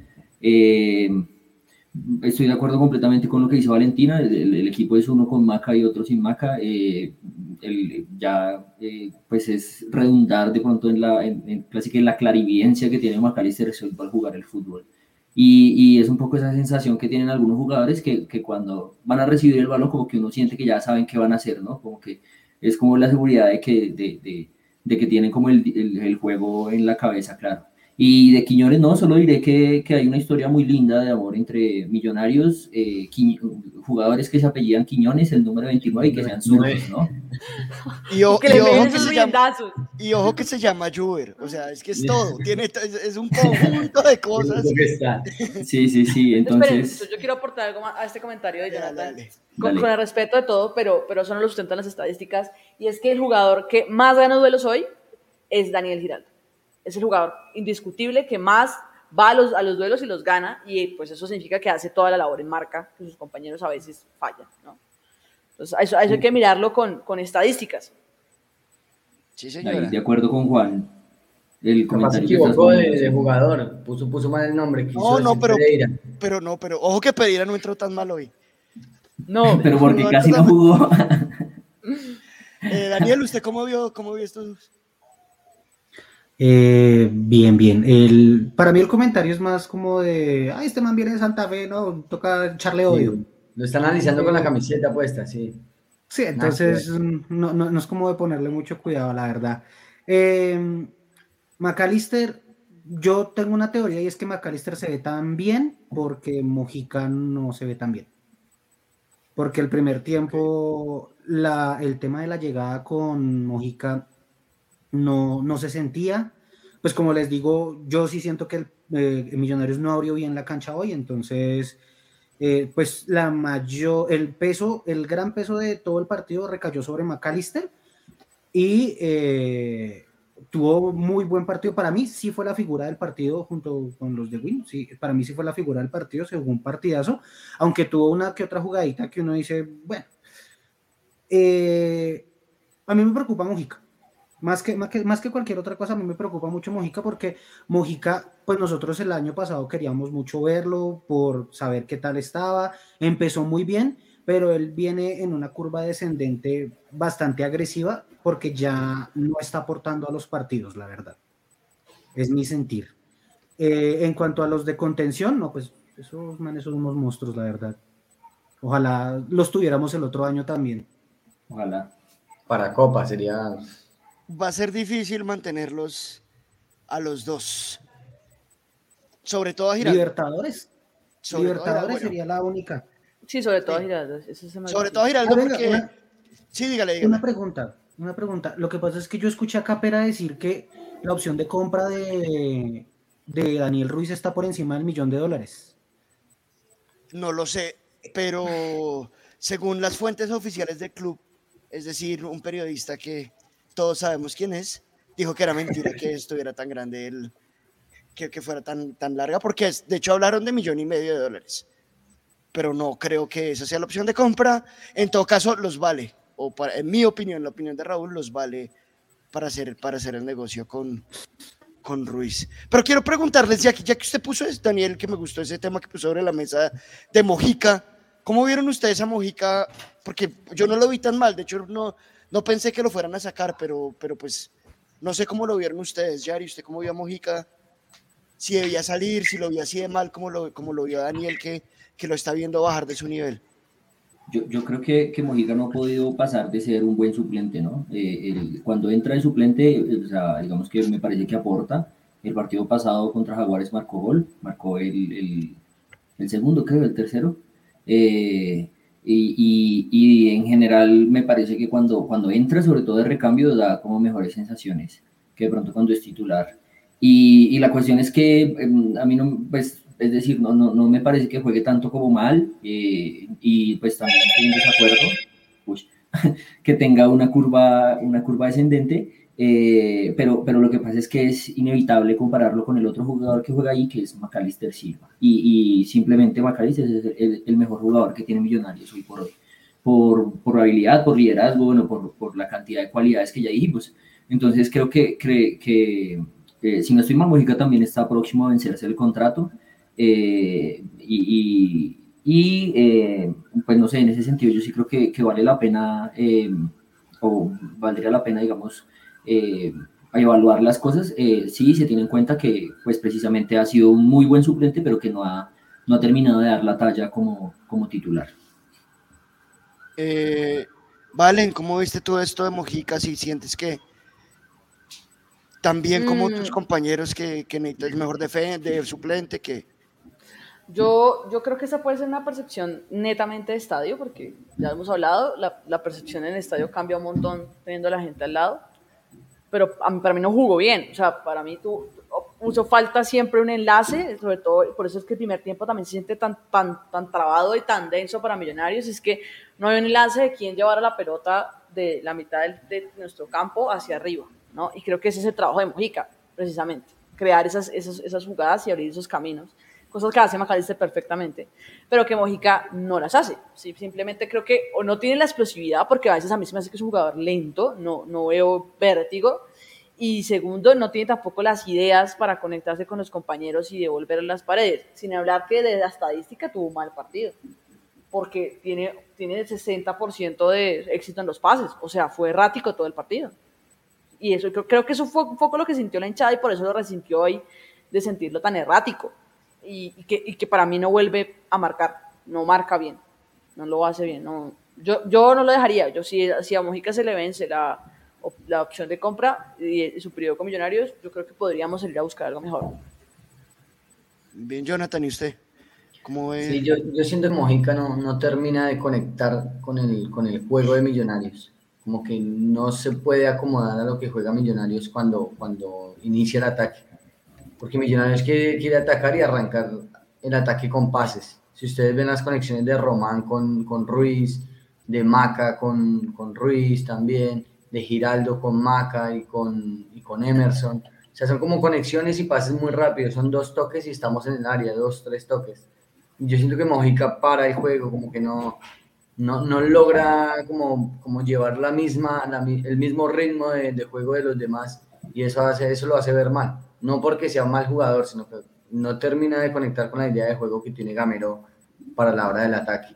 Estoy de acuerdo completamente con lo que dice Valentina, el, el- equipo es uno con Maca y otro sin Maca, eh, el- ya eh, pues es redundar de pronto en la, en, en- casi que en la clarividencia que tiene Macalister al jugar el fútbol. Y, y es un poco esa sensación que tienen algunos jugadores que, que cuando van a recibir el balón como que uno siente que ya saben qué van a hacer, ¿no? Como que es como la seguridad de que, de, de- de que tienen como el, el- el juego en la cabeza, claro. Y de Quiñones no, solo diré que, que hay una historia muy linda de amor entre millonarios, eh, jugadores que se apellidan Quiñones, el número 29, y que sean zurdos, ¿no? Y, o- y ojo que se llama, y ojo que se llama Juber, o sea, es que es todo, tiene, es, es un conjunto de cosas. Sí, sí, sí, Esperen, entonces... yo quiero aportar algo a este comentario de Dale, Jonathan. dale. Con, Dale. con el respeto de todo, pero, pero eso no lo sustentan las estadísticas. Y es que el jugador que más gana duelos hoy es Daniel Giraldo. Es el jugador indiscutible que más va a los, a los duelos y los gana. Y pues eso significa que hace toda la labor en marca, que sus compañeros a veces fallan. ¿no? Entonces, a eso, a eso hay que mirarlo con, con estadísticas. Sí, Ahí, señora. de acuerdo con Juan, el se equivocó de, jugador, puso, puso mal el nombre. quiso No, no, pero, Pereira. pero no, pero ojo que Pereira no entró tan mal hoy. No, <laughs> Pero porque No, casi no jugó. <laughs> Eh, Daniel, ¿usted cómo vio, cómo vio estos? Eh, bien, bien. El, para mí el comentario es más como de, ay, este man viene de Santa Fe, ¿no? Toca echarle odio. Sí, Lo está analizando con la camiseta puesta, sí. Sí, entonces mm, no, no, no es como de ponerle mucho cuidado, la verdad. Eh, McAllister, yo tengo una teoría y es que McAllister se ve tan bien porque Mojica no se ve tan bien. Porque el primer tiempo, la, el tema de la llegada con Mojica no, no se sentía. Pues como les digo, yo sí siento que el, eh, Millonarios no abrió bien la cancha hoy, entonces eh, pues la mayor, el peso, el gran peso de todo el partido recayó sobre McAllister y eh, tuvo muy buen partido. Para mí sí fue la figura del partido junto con los de Win, sí, para mí sí fue la figura del partido, se jugó un partidazo, aunque tuvo una que otra jugadita que uno dice, bueno, a mí me preocupa Mojica. Más que, más, que, más que cualquier otra cosa, a mí me preocupa mucho Mojica porque Mojica, pues nosotros el año pasado queríamos mucho verlo por saber qué tal estaba. Empezó muy bien, pero él viene en una curva descendente bastante agresiva porque ya no está aportando a los partidos, la verdad. Es mi sentir. Eh, en cuanto a los de contención, no, pues esos manes son unos monstruos, la verdad. Ojalá los tuviéramos el otro año también. Ojalá. Para Copa sería. Va a ser difícil mantenerlos a los dos. Sobre todo a Giraldo. Libertadores. Sobre todo a Libertadores bueno, sería la única. sí, sobre todo Sí. Giraldo. Eso se me sobre todo a Giraldo Ah, venga, porque... una- Sí, dígale, Una dígale. pregunta, una pregunta. Lo que pasa es que yo escuché a Capera decir que la opción de compra de, de Daniel Ruiz está por encima del millón de dólares. No lo sé, pero según las fuentes oficiales del club, es decir, un periodista que todos sabemos quién es, dijo que era mentira que estuviera tan grande el, que, que fuera tan, tan larga, porque es- de hecho hablaron de millón y medio de dólares. Pero no creo que esa sea la opción de compra. En todo caso, los vale. O para- en mi opinión, la opinión de Raúl, los vale para hacer, para hacer el negocio con, con Ruiz. Pero quiero preguntarles, ya que, ya que usted puso, es Daniel, que me gustó ese tema que puso sobre la mesa de Mojica, ¿cómo vieron ustedes a Mojica? Porque yo no lo vi tan mal, de hecho no, no pensé que lo fueran a sacar, pero, pero pues no sé cómo lo vieron ustedes, Yari, ¿usted cómo vio a Mojica? Si debía salir, si lo vio así de mal, como lo, como lo vio a Daniel, que, que lo está viendo bajar de su nivel. Yo, yo creo que, que Mojica no ha podido pasar de ser un buen suplente, ¿no? Eh, cuando entra de suplente, eh, o sea, digamos que me parece que aporta. El partido pasado contra Jaguares marcó gol, marcó el, el, el segundo, creo, el tercero. Eh, y, y, y en general me parece que cuando, cuando entra, sobre todo de recambio, da como mejores sensaciones que de pronto cuando es titular. Y, y la cuestión es que em, a mí no, pues, es decir, no, no, no me parece que juegue tanto como mal eh, y pues también estoy en desacuerdo <laughs> que tenga una curva, una curva descendente, eh, pero, pero lo que pasa es que es inevitable compararlo con el otro jugador que juega ahí, que es Macalister Silva. Y, y simplemente Macalister es el, el mejor jugador que tiene Millonarios hoy por hoy. Por, por habilidad, por liderazgo, bueno, por, por la cantidad de cualidades que ya dijimos. Entonces creo que, que, que eh, si no estoy mal, Mojica también está próximo a vencerse el contrato. eh, y, y, y, eh, pues no sé, en ese sentido yo sí creo que, que vale la pena, eh, o valdría la pena, digamos, eh, evaluar las cosas. Eh, sí, se tiene en cuenta que pues precisamente ha sido un muy buen suplente, pero que no ha, no ha terminado de dar la talla como, como titular. Eh, Valen, ¿cómo viste todo esto de Mojica? Si sientes que también como tus Mm. compañeros que, que necesitas mejor de, fe, de suplente, que Yo, yo creo que esa puede ser una percepción netamente de estadio, porque ya hemos hablado, la, la percepción en el estadio cambia un montón teniendo a la gente al lado, pero para mí no jugó bien, o sea, para mí tu, puso falta siempre un enlace, sobre todo, por eso es que el primer tiempo también se siente tan, tan, tan trabado y tan denso para Millonarios, es que no hay un enlace de quién llevar a la pelota de la mitad del- de nuestro campo hacia arriba, ¿no? Y creo que ese es el trabajo de Mojica, precisamente, crear esas, esas, esas jugadas y abrir esos caminos cosas que hace Macalister perfectamente, pero que Mojica no las hace. Sí, simplemente creo que o no tiene la explosividad, porque a veces a mí se me hace que es un jugador lento, no, no veo vértigo, y segundo, no tiene tampoco las ideas para conectarse con los compañeros y devolver las paredes, sin hablar que de la estadística tuvo un mal partido, porque tiene, tiene el 60% de éxito en los pases, o sea, fue errático todo el partido. Y eso, creo, creo que eso fue un poco lo que sintió la hinchada y por eso lo resintió hoy de sentirlo tan errático y, y que, y que para mí no vuelve a marcar, no marca bien, no lo hace bien. No. Yo, yo no lo dejaría, yo si, si a Mojica se le vence la, la opción de compra y, y su periodo con Millonarios, yo creo que podríamos salir a buscar algo mejor. bien Jonathan y usted, ¿cómo ve? Sí, yo, yo siento que Mojica no, no termina de conectar con el, con el juego de Millonarios. Como que no se puede acomodar a lo que juega Millonarios cuando, cuando inicia el ataque. Porque Millonarios quiere, quiere atacar y arrancar el ataque con pases. Si ustedes ven las conexiones de Román con, con Ruiz, de Maca con, con Ruiz también, de Giraldo con Maca y con, y con Emerson. O sea, son como conexiones y pases muy rápidos. Son dos toques y estamos en el área, dos, tres toques. Yo siento que Mojica para el juego, como que no, no, no logra como, como llevar la misma, la el mismo ritmo de, de juego de los demás y eso, hace, eso lo hace ver mal. No porque sea un mal jugador, sino que no termina de conectar con la idea de juego que tiene Gamero para la hora del ataque.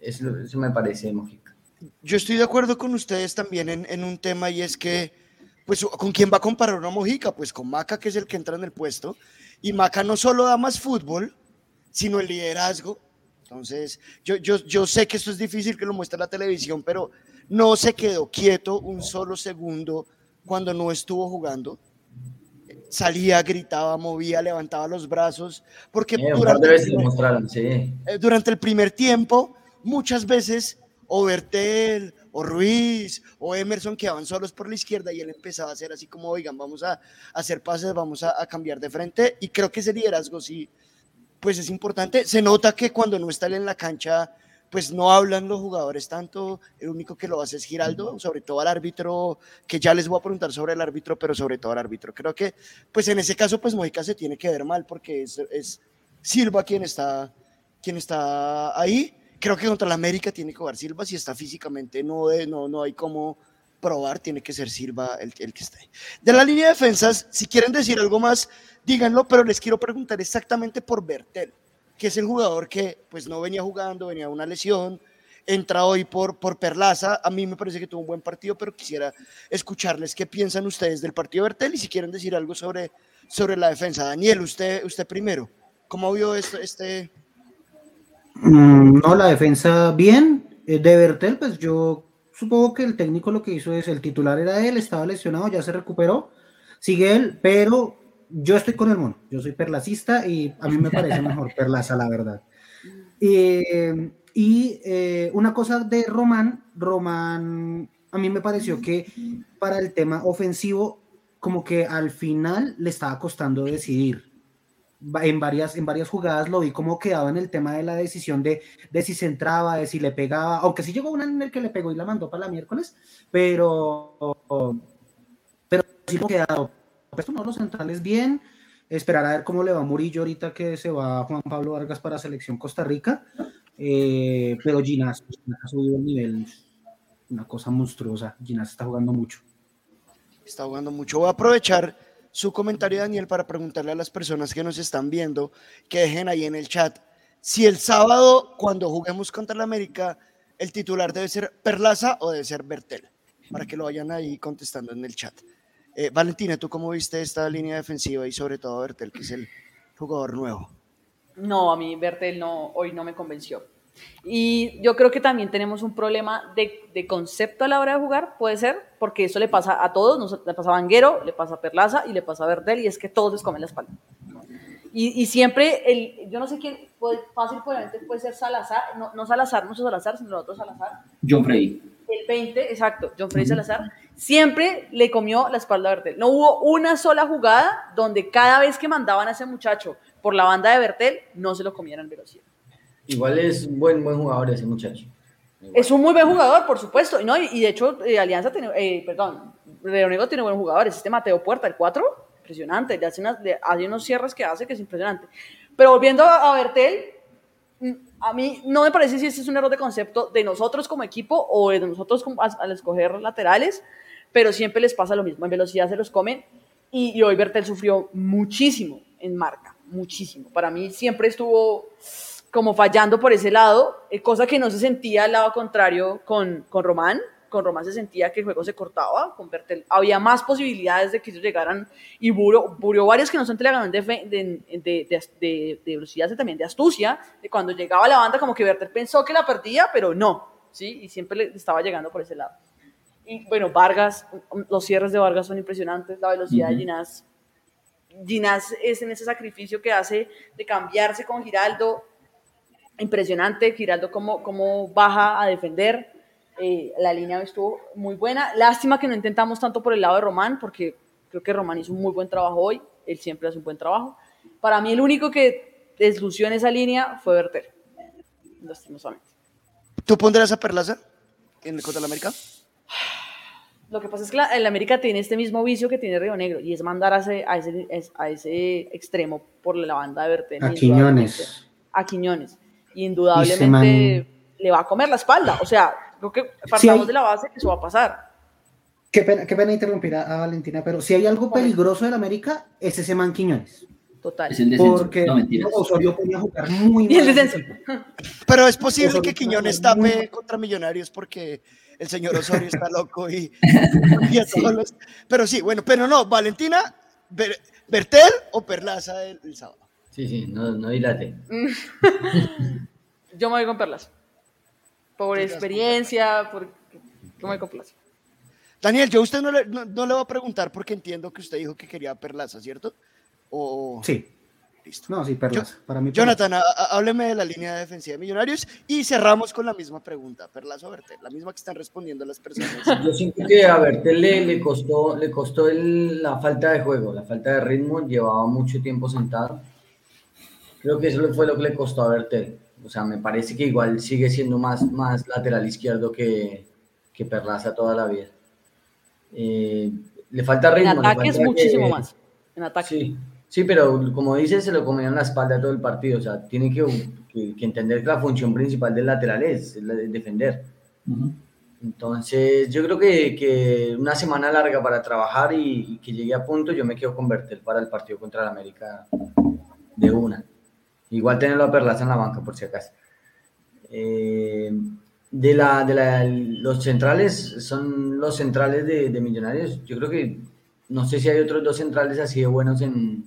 Eso, eso me parece Mojica. Yo estoy de acuerdo con ustedes también en, en un tema y es que, pues, ¿con quién va a comparar una Mojica? Pues con Maca, que es el que entra en el puesto. Y Maca no solo da más fútbol, sino el liderazgo. Entonces, yo, yo, yo sé que esto es difícil que lo muestre la televisión, pero no se quedó quieto un solo segundo cuando no estuvo jugando. Salía, gritaba, movía, levantaba los brazos, porque Eh, durante el sí. eh, durante el primer tiempo, muchas veces o Bertel, o Ruiz, o Emerson quedaban solos por la izquierda y él empezaba a hacer así como, oigan, vamos a, a hacer pases, vamos a, a cambiar de frente. Y creo que ese liderazgo sí, pues es importante. Se nota que cuando no está él en la cancha, pues no hablan los jugadores tanto, el único que lo hace es Giraldo, sobre todo al árbitro, que ya les voy a preguntar sobre el árbitro, pero sobre todo al árbitro. Creo que, pues en ese caso, pues Mojica se tiene que ver mal porque es, es Silva quien está, quien está ahí. Creo que contra la América tiene que jugar Silva, si está físicamente, no, de, no, no hay como probar, tiene que ser Silva el, el que está ahí. De la línea de defensas, si quieren decir algo más, díganlo, pero les quiero preguntar exactamente por Bertel que es el jugador que pues no venía jugando, venía una lesión, entra hoy por, por Perlaza, a mí me parece que tuvo un buen partido, pero quisiera escucharles qué piensan ustedes del partido de Bertel y si quieren decir algo sobre, sobre la defensa. Daniel, usted, usted primero, ¿cómo vio esto, este? Mm, no, la defensa bien, eh, de Bertel, pues yo supongo que el técnico lo que hizo es, el titular era él, estaba lesionado, ya se recuperó, sigue él, pero yo estoy con el mono, yo soy perlacista y a mí me parece mejor perlaza, la verdad. <laughs> Eh, y eh, una cosa de Román, Román, a mí me pareció que para el tema ofensivo, como que al final le estaba costando decidir. En varias, en varias jugadas lo vi como quedaba en el tema de la decisión de, de si se entraba, de si le pegaba, aunque sí llegó una en el que le pegó y la mandó para la miércoles, pero, pero sí lo quedado pues tomar los centrales bien, esperar a ver cómo le va a Murillo ahorita que se va Juan Pablo Vargas para selección Costa Rica, eh, pero Ginás, ha subido el nivel, una cosa monstruosa, Ginás está jugando mucho. Está jugando mucho, voy a aprovechar su comentario Daniel para preguntarle a las personas que nos están viendo, que dejen ahí en el chat, si el sábado cuando juguemos contra la América, el titular debe ser Perlaza o debe ser Bertel, para que lo vayan ahí contestando en el chat. Eh, Valentina, ¿tú cómo viste esta línea defensiva y sobre todo Bertel, que es el jugador nuevo? No, a mí Bertel no, hoy no me convenció. Y yo creo que también tenemos un problema de, concepto a la hora de jugar, puede ser, porque eso le pasa a todos, le pasa a Vanguero, le pasa a Perlaza y le pasa a Bertel, y es que todos les comen la espalda. Y, siempre, el, yo no sé quién, puede, fácil probablemente puede ser Salazar, no, no Salazar, no Salazar, sino el otro Salazar. John Freddy. El 20, exacto, John Freddy Salazar siempre le comió la espalda a Bertel. No hubo una sola jugada donde cada vez que mandaban a ese muchacho por la banda de Bertel, no se lo comieran velocidad. Igual es un buen, buen jugador ese muchacho. Es un muy buen jugador, por supuesto. ¿no? Y, de hecho, eh, Alianza tiene, eh, perdón, Leonigo tiene buen jugadores. Este Mateo Puerta, el 4, impresionante. Le hace, hace unos cierres que hace que es impresionante. Pero volviendo a, Bertel, mm, a mí no me parece si ese es un error de concepto de nosotros como equipo o de nosotros al escoger laterales pero siempre les pasa lo mismo, en velocidad se los comen y, hoy Bertel sufrió muchísimo en marca, muchísimo. Para mí siempre estuvo como fallando por ese lado, eh, cosa que no se sentía al lado contrario con, con Román. Con Román se sentía que el juego se cortaba, con Bertel había más posibilidades de que ellos llegaran y Buro, varios que no telegramos de, de, de, de, de velocidad, también de astucia, de cuando llegaba la banda como que Bertel pensó que la perdía, pero no, ¿sí? Y siempre le estaba llegando por ese lado. Y bueno, Vargas, los cierres de Vargas son impresionantes, la velocidad de Ginás. Ginás es en ese sacrificio que hace de cambiarse con Giraldo, impresionante. Giraldo cómo, cómo baja a defender. Eh, la línea estuvo muy buena. Lástima que no intentamos tanto por el lado de Román, porque creo que Román hizo un muy buen trabajo hoy. Él siempre hace un buen trabajo. Para mí, el único que deslució en esa línea fue Berter, lastimosamente. ¿Tú pondrás a Perlaza en el contra la América? Lo que pasa es que el América tiene este mismo vicio que tiene Río Negro y es mandar a ese, a ese, a ese extremo por la banda de Berten. A Quiñones. A Quiñones. Y indudablemente le va a comer la espalda. O sea, creo que partamos de la base que eso va a pasar. Qué pena, qué pena interrumpir a, Valentina, pero si hay algo peligroso en América, es ese man Quiñones. Total. Es el descenso. Porque no, Osorio podía jugar muy <laughs> mal. Pero es posible que Quiñones tape contra Millonarios porque el señor Osorio está loco y, <laughs> Pero sí, bueno, pero no, Valentina, ¿Bertel o Perlaza el, sábado? Sí, sí, no, no dilate. <laughs> Yo me voy con Perlaza. Por experiencia, por... Yo me voy con Perlaza. Daniel, yo a usted no le, no, le voy a preguntar porque entiendo que usted dijo que quería Perlaza, ¿cierto? O... Sí. No, sí, Perlas. para mí, Jonathan, hábleme de la línea defensiva de Millonarios y cerramos con la misma pregunta, Perlas o Bertel, la misma que están respondiendo las personas. <laughs> Yo siento que a Bertel le, costó, le costó la falta de juego, la falta de ritmo, llevaba mucho tiempo sentado. Creo que eso fue lo que le costó a Bertel. O sea, me parece que igual sigue siendo más, más lateral izquierdo que, que Perlaza toda la vida. Eh, le falta ritmo. En ataque es muchísimo que- más. En ataque. Sí, sí, pero como dices, se lo comieron la espalda todo el partido. O sea, tiene que, que- que entender que la función principal del lateral es, es defender. Ujú. Entonces, yo creo que, que una semana larga para trabajar y, y que llegue a punto, yo me quiero convertir para el partido contra el América de una. Igual tenerlo a Perlaza en la banca, por si acaso. Eh, de la, de la- los centrales, son los centrales de, de Millonarios. Yo creo que no sé si hay otros dos centrales así de buenos en,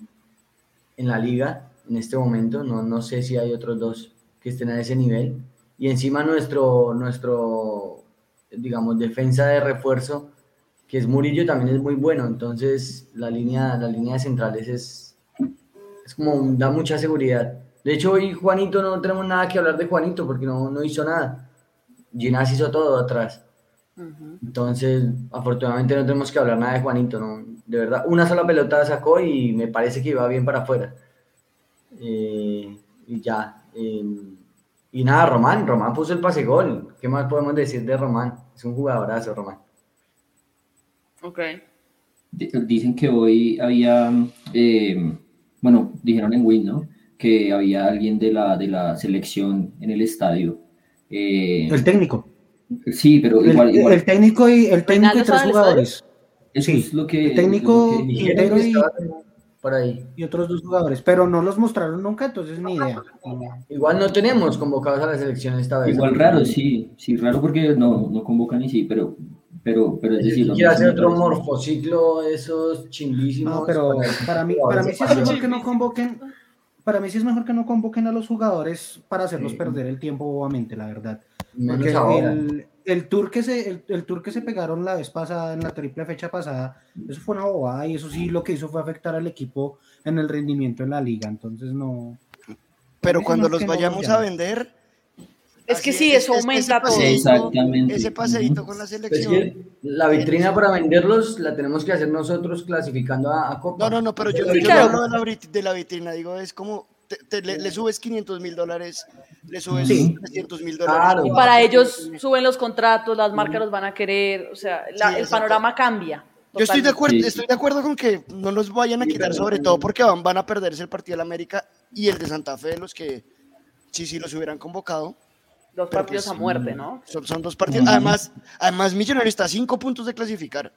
en la liga en este momento. No, no sé si hay otros dos que estén a ese nivel. Y encima nuestro, nuestro, digamos, defensa de refuerzo, que es Murillo, también es muy bueno. Entonces, la línea, la línea de centrales es, es como, da mucha seguridad. De hecho, hoy Juanito no tenemos nada que hablar de Juanito porque no, no hizo nada. Ginás hizo todo atrás. Entonces, afortunadamente no tenemos que hablar nada de Juanito, ¿no? De verdad, una sola pelota sacó y me parece que iba bien para afuera. Eh, y ya. eh, y nada, Román, Román puso el pase gol. ¿Qué más podemos decir de Román? Es un jugadorazo, Román. Ok. Di- Dicen que hoy había, eh, bueno, dijeron en Win, ¿no? Que había alguien de la, de la selección en el estadio. Eh, El técnico. sí, pero El, igual, igual el técnico y el técnico y ¿Reinaldo tres jugadores. Eso sí, es lo que... el técnico- lo que- Y- por ahí. Y otros dos jugadores, pero no los mostraron nunca, entonces ni idea. Igual no tenemos convocados a la selección esta vez. Igual raro, sí, sí, raro porque no, no convocan y sí, pero, pero, pero es decir, lo Quiere hacer otro morfociclo, esos chimbísimos. No, pero para mí, para mí sí es mejor que no convoquen, para mí sí es mejor que no convoquen a los jugadores para hacerlos perder el tiempo, bobamente, la verdad. Menos Porque ahora. el, el tour que se, el, el tour que se pegaron la vez pasada, en la triple fecha pasada, eso fue una bobada y eso sí lo que hizo fue afectar al equipo en el rendimiento en la liga. Entonces no. Pero cuando no los no vayamos ya. a vender. Es que sí, es- eso es- aumenta ese todo. Exactamente. Ese paseíto con la Pues selección. que la vitrina para venderlos la tenemos que hacer nosotros clasificando a, a Copa. No, no, no, pero yo, yo claro. no hablo de la, vit- de la vitrina, digo, es como te- te- le, le subes 500 mil dólares, le subes Sí. 300 mil dólares. Claro. Y para ellos suben los contratos, las marcas los van a querer, o sea, la- Sí, el panorama cambia. Yo estoy de, acuerdo, Sí. estoy de acuerdo con que no los vayan a quitar, sobre todo porque van, van a perderse el partido de la América y el de Santa Fe, los que sí, sí los hubieran convocado. Dos partidos pues, a muerte, ¿no? Son, son dos partidos. Ujú. Además, además, Millonarios está a cinco puntos de clasificar.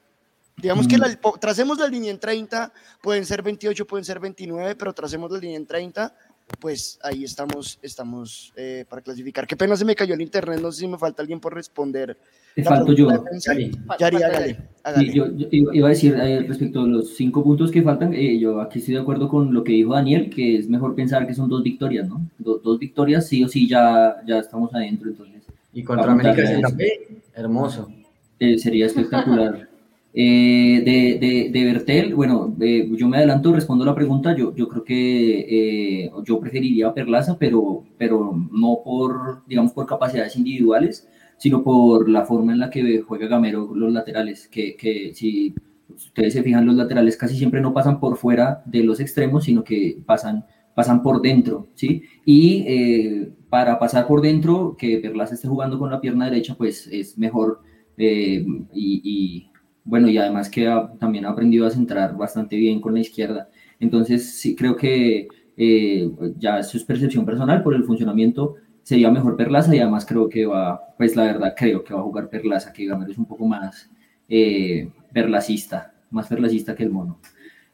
Digamos que la- tracemos la línea en 30, pueden ser 28, pueden ser 29, pero tracemos la línea en 30, pues ahí estamos, estamos eh, para clasificar. Qué pena se me cayó el internet, no sé si me falta alguien por responder. Te falto yo. Yari. Yari, hágale, hágale. Sí, yo, yo iba a decir eh, respecto a los cinco puntos que faltan, eh, yo aquí estoy de acuerdo con lo que dijo Daniel, que es mejor pensar que son dos victorias, ¿no? Do- dos victorias, sí o sí, ya, ya estamos adentro, entonces Y contra América Fe, hermoso. eh, sería espectacular. <laughs> Eh, de, de, Bertel, bueno, yo me adelanto, respondo la pregunta, yo, yo creo que eh, yo preferiría a Perlaza, pero, pero no por, digamos, por capacidades individuales, sino por la forma en la que juega Gamero los laterales, que, que si ustedes se fijan, los laterales casi siempre no pasan por fuera de los extremos, sino que pasan, pasan por dentro, ¿sí? Y eh, para pasar por dentro, que Perlaza esté jugando con la pierna derecha, pues es mejor y, bueno, y además que ha- también ha aprendido a centrar bastante bien con la izquierda. Entonces, sí creo que eh, ya eso es percepción personal por el funcionamiento. Sería mejor Perlaza y además creo que va, pues la verdad creo que va a jugar Perlaza, que Gamero es un poco más eh, perlacista, más perlacista que el mono.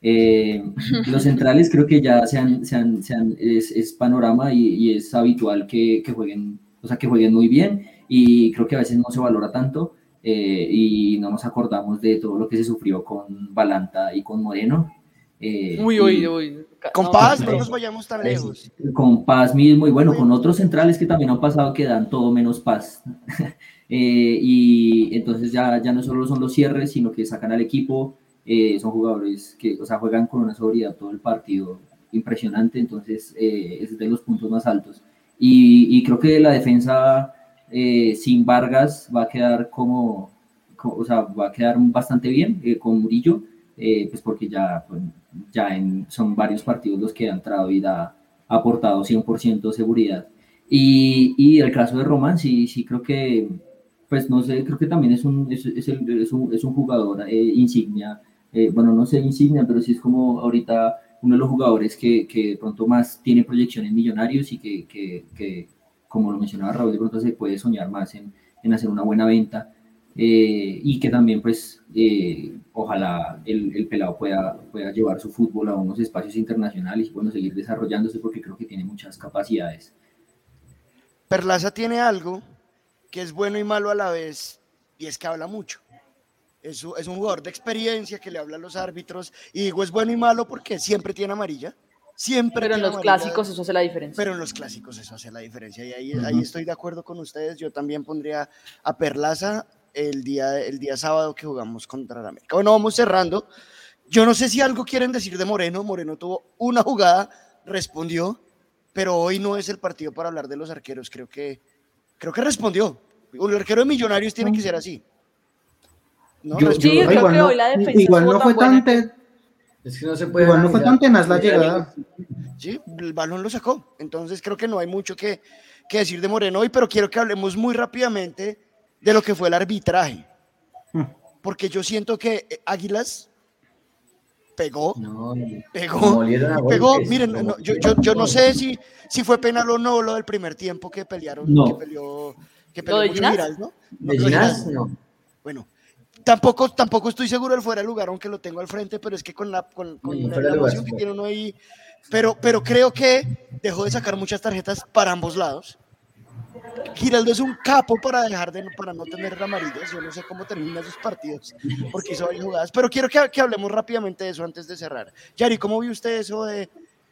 Eh, <laughs> los centrales creo que ya se han, se han- se han- es, es panorama y, y es habitual que, que jueguen, o sea, que jueguen muy bien y creo que a veces no se valora tanto eh, y no nos acordamos de todo lo que se sufrió con Balanta y con Moreno. eh, Uy, uy, uy. Con No, paz, no, no nos vayamos tan lejos. Con Paz mismo y bueno, con otros centrales que también han pasado que dan todo menos Paz. <laughs> Eh, y entonces ya, ya no solo son los cierres, sino que sacan al equipo, eh, son jugadores que, o sea, juegan con una sobriedad todo el partido impresionante, entonces eh, es de los puntos más altos. Y, y creo que la defensa eh, sin Vargas va a quedar como, co- o sea, va a quedar bastante bien eh, con Murillo, eh, pues porque ya, pues, ya en, son varios partidos los que ha entrado y ha aportado 100% seguridad. Y, y el caso de Roman, sí, sí creo que, pues no sé, creo que también es un, es, es, el, es un, es un jugador eh, insignia, eh, bueno, no sé insignia, pero sí es como ahorita uno de los jugadores que, que de pronto más tiene proyección en millonarios y que, que, que, como lo mencionaba Raúl, de pronto se puede soñar más en, en hacer una buena venta. Eh, y que también pues eh, ojalá el, el, pelado pueda, pueda llevar su fútbol a unos espacios internacionales y bueno, seguir desarrollándose porque creo que tiene muchas capacidades. Perlaza tiene algo que es bueno y malo a la vez y es que habla mucho. Es, es un jugador de experiencia que le habla a los árbitros y digo es bueno y malo porque siempre tiene amarilla. Siempre pero en los amarilla, clásicos eso hace la diferencia. Pero en los clásicos eso hace la diferencia y ahí, uh -huh. ahí estoy de acuerdo con ustedes. Yo también pondría a Perlaza el día, el día sábado que jugamos contra la América. Bueno, vamos cerrando. Yo no sé si algo quieren decir de Moreno. Moreno tuvo una jugada, respondió, pero hoy no es el partido para hablar de los arqueros. Creo que, creo que respondió. Un arquero de Millonarios tiene que ser así. ¿No? Yo, sí, yo creo igual que no, hoy la defensa igual no fue tan es que no se puede igual no fue tan tenaz la llegada. Sí, el balón lo sacó. Entonces creo que no hay mucho que, que decir de Moreno hoy, pero quiero que hablemos muy rápidamente de lo que fue el arbitraje. Porque yo siento que Águilas pegó, no, pegó, pegó. Miren, no, yo, yo, yo, no sé si, si fue penal o no lo del primer tiempo que pelearon, no. que peleó, que peleó ¿Lo de? Giral, ¿no? ¿De Ginás? No. Bueno, tampoco, tampoco estoy seguro del fuera de lugar, aunque lo tengo al frente, pero es que con la, con, con Mm, la de lugar, que tiene uno ahí, pero, pero creo que dejó de sacar muchas tarjetas para ambos lados. Giraldo es un capo para dejar de para no tener amarillas. Yo no sé cómo termina sus partidos porque hizo varias jugadas, pero quiero que, que, hablemos rápidamente de eso antes de cerrar. Yari, ¿cómo vio usted eso de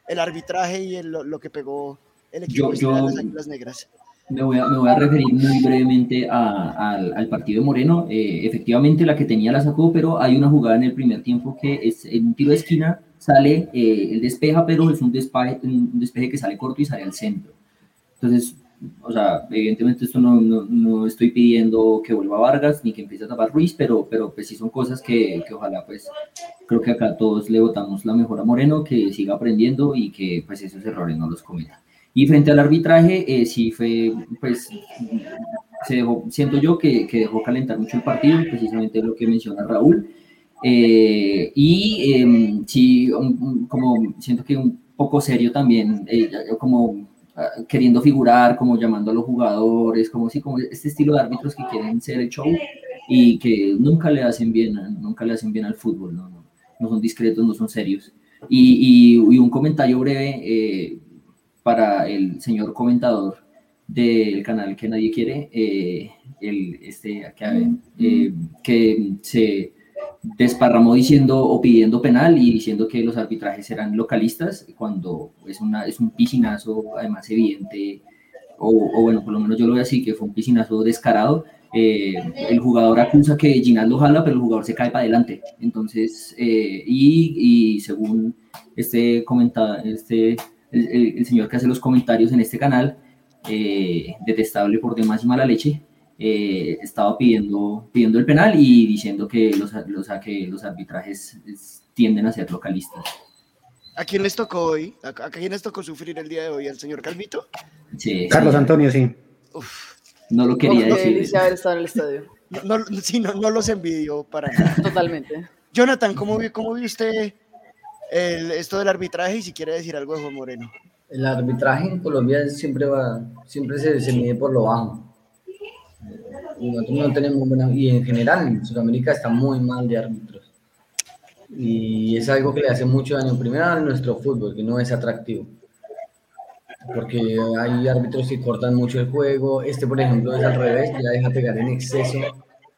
el arbitraje y el, lo, que pegó el equipo yo, de yo, las Águilas Negras? Me voy, a, me voy a referir muy brevemente a, al, al, partido de Moreno. Eh, efectivamente, la que tenía la sacó, pero hay una jugada en el primer tiempo que es en un tiro de esquina, sale eh, el despeja, pero es un despeje, un despeje que sale corto y sale al centro. Entonces, o sea, evidentemente esto no, no, no, estoy pidiendo que vuelva Vargas ni que empiece a tapar Ruiz, pero, pero pues sí son cosas que, que, ojalá pues creo que acá todos le votamos la mejor a Moreno, que siga aprendiendo y que pues esos errores no los cometa. Y frente al arbitraje, eh, sí fue, pues, se dejó, siento yo que, que, dejó calentar mucho el partido, precisamente lo que menciona Raúl. Eh, y eh, sí, un, como siento que un poco serio también, eh, como queriendo figurar, como llamando a los jugadores, como si como este estilo de árbitros que quieren ser el show y que nunca le hacen bien, nunca le hacen bien al fútbol, no, no, no son discretos, no son serios. Y, y, y un comentario breve eh, para el señor comentador del canal que nadie quiere, eh, el, este, que, eh, que se desparramó diciendo o pidiendo penal y diciendo que los arbitrajes eran localistas cuando es, una, es un piscinazo además evidente o, o, bueno, por lo menos yo lo veo así, que fue un piscinazo descarado. Eh, el jugador acusa que Ginás lo jala, pero el jugador se cae para adelante. Entonces, eh, y, y, según este comentado, este, el, el, el, señor que hace los comentarios en este canal, eh, detestable por demás y mala leche, eh, estaba pidiendo, pidiendo el penal y diciendo que los, los, que los arbitrajes tienden a ser localistas. ¿A quién les tocó hoy? ¿A, ¿A, quién les tocó sufrir el día de hoy? ¿Al señor Calvito? Sí, Carlos sí. Antonio, sí. Uf, no lo quería no, decir. haber estado en el estadio. <laughs> No, no, sí, no, no los envidio para <laughs> nada. Totalmente. Jonathan, ¿cómo, cómo vio usted el, esto del arbitraje y si quiere decir algo de Juan Moreno? El arbitraje en Colombia siempre va, siempre se, se mide por lo bajo no tenemos y en general en Sudamérica está muy mal de árbitros. Y es algo que le hace mucho daño, primero a nuestro fútbol, que no es atractivo. Porque hay árbitros que cortan mucho el juego, este por ejemplo es al revés, ya deja pegar en exceso.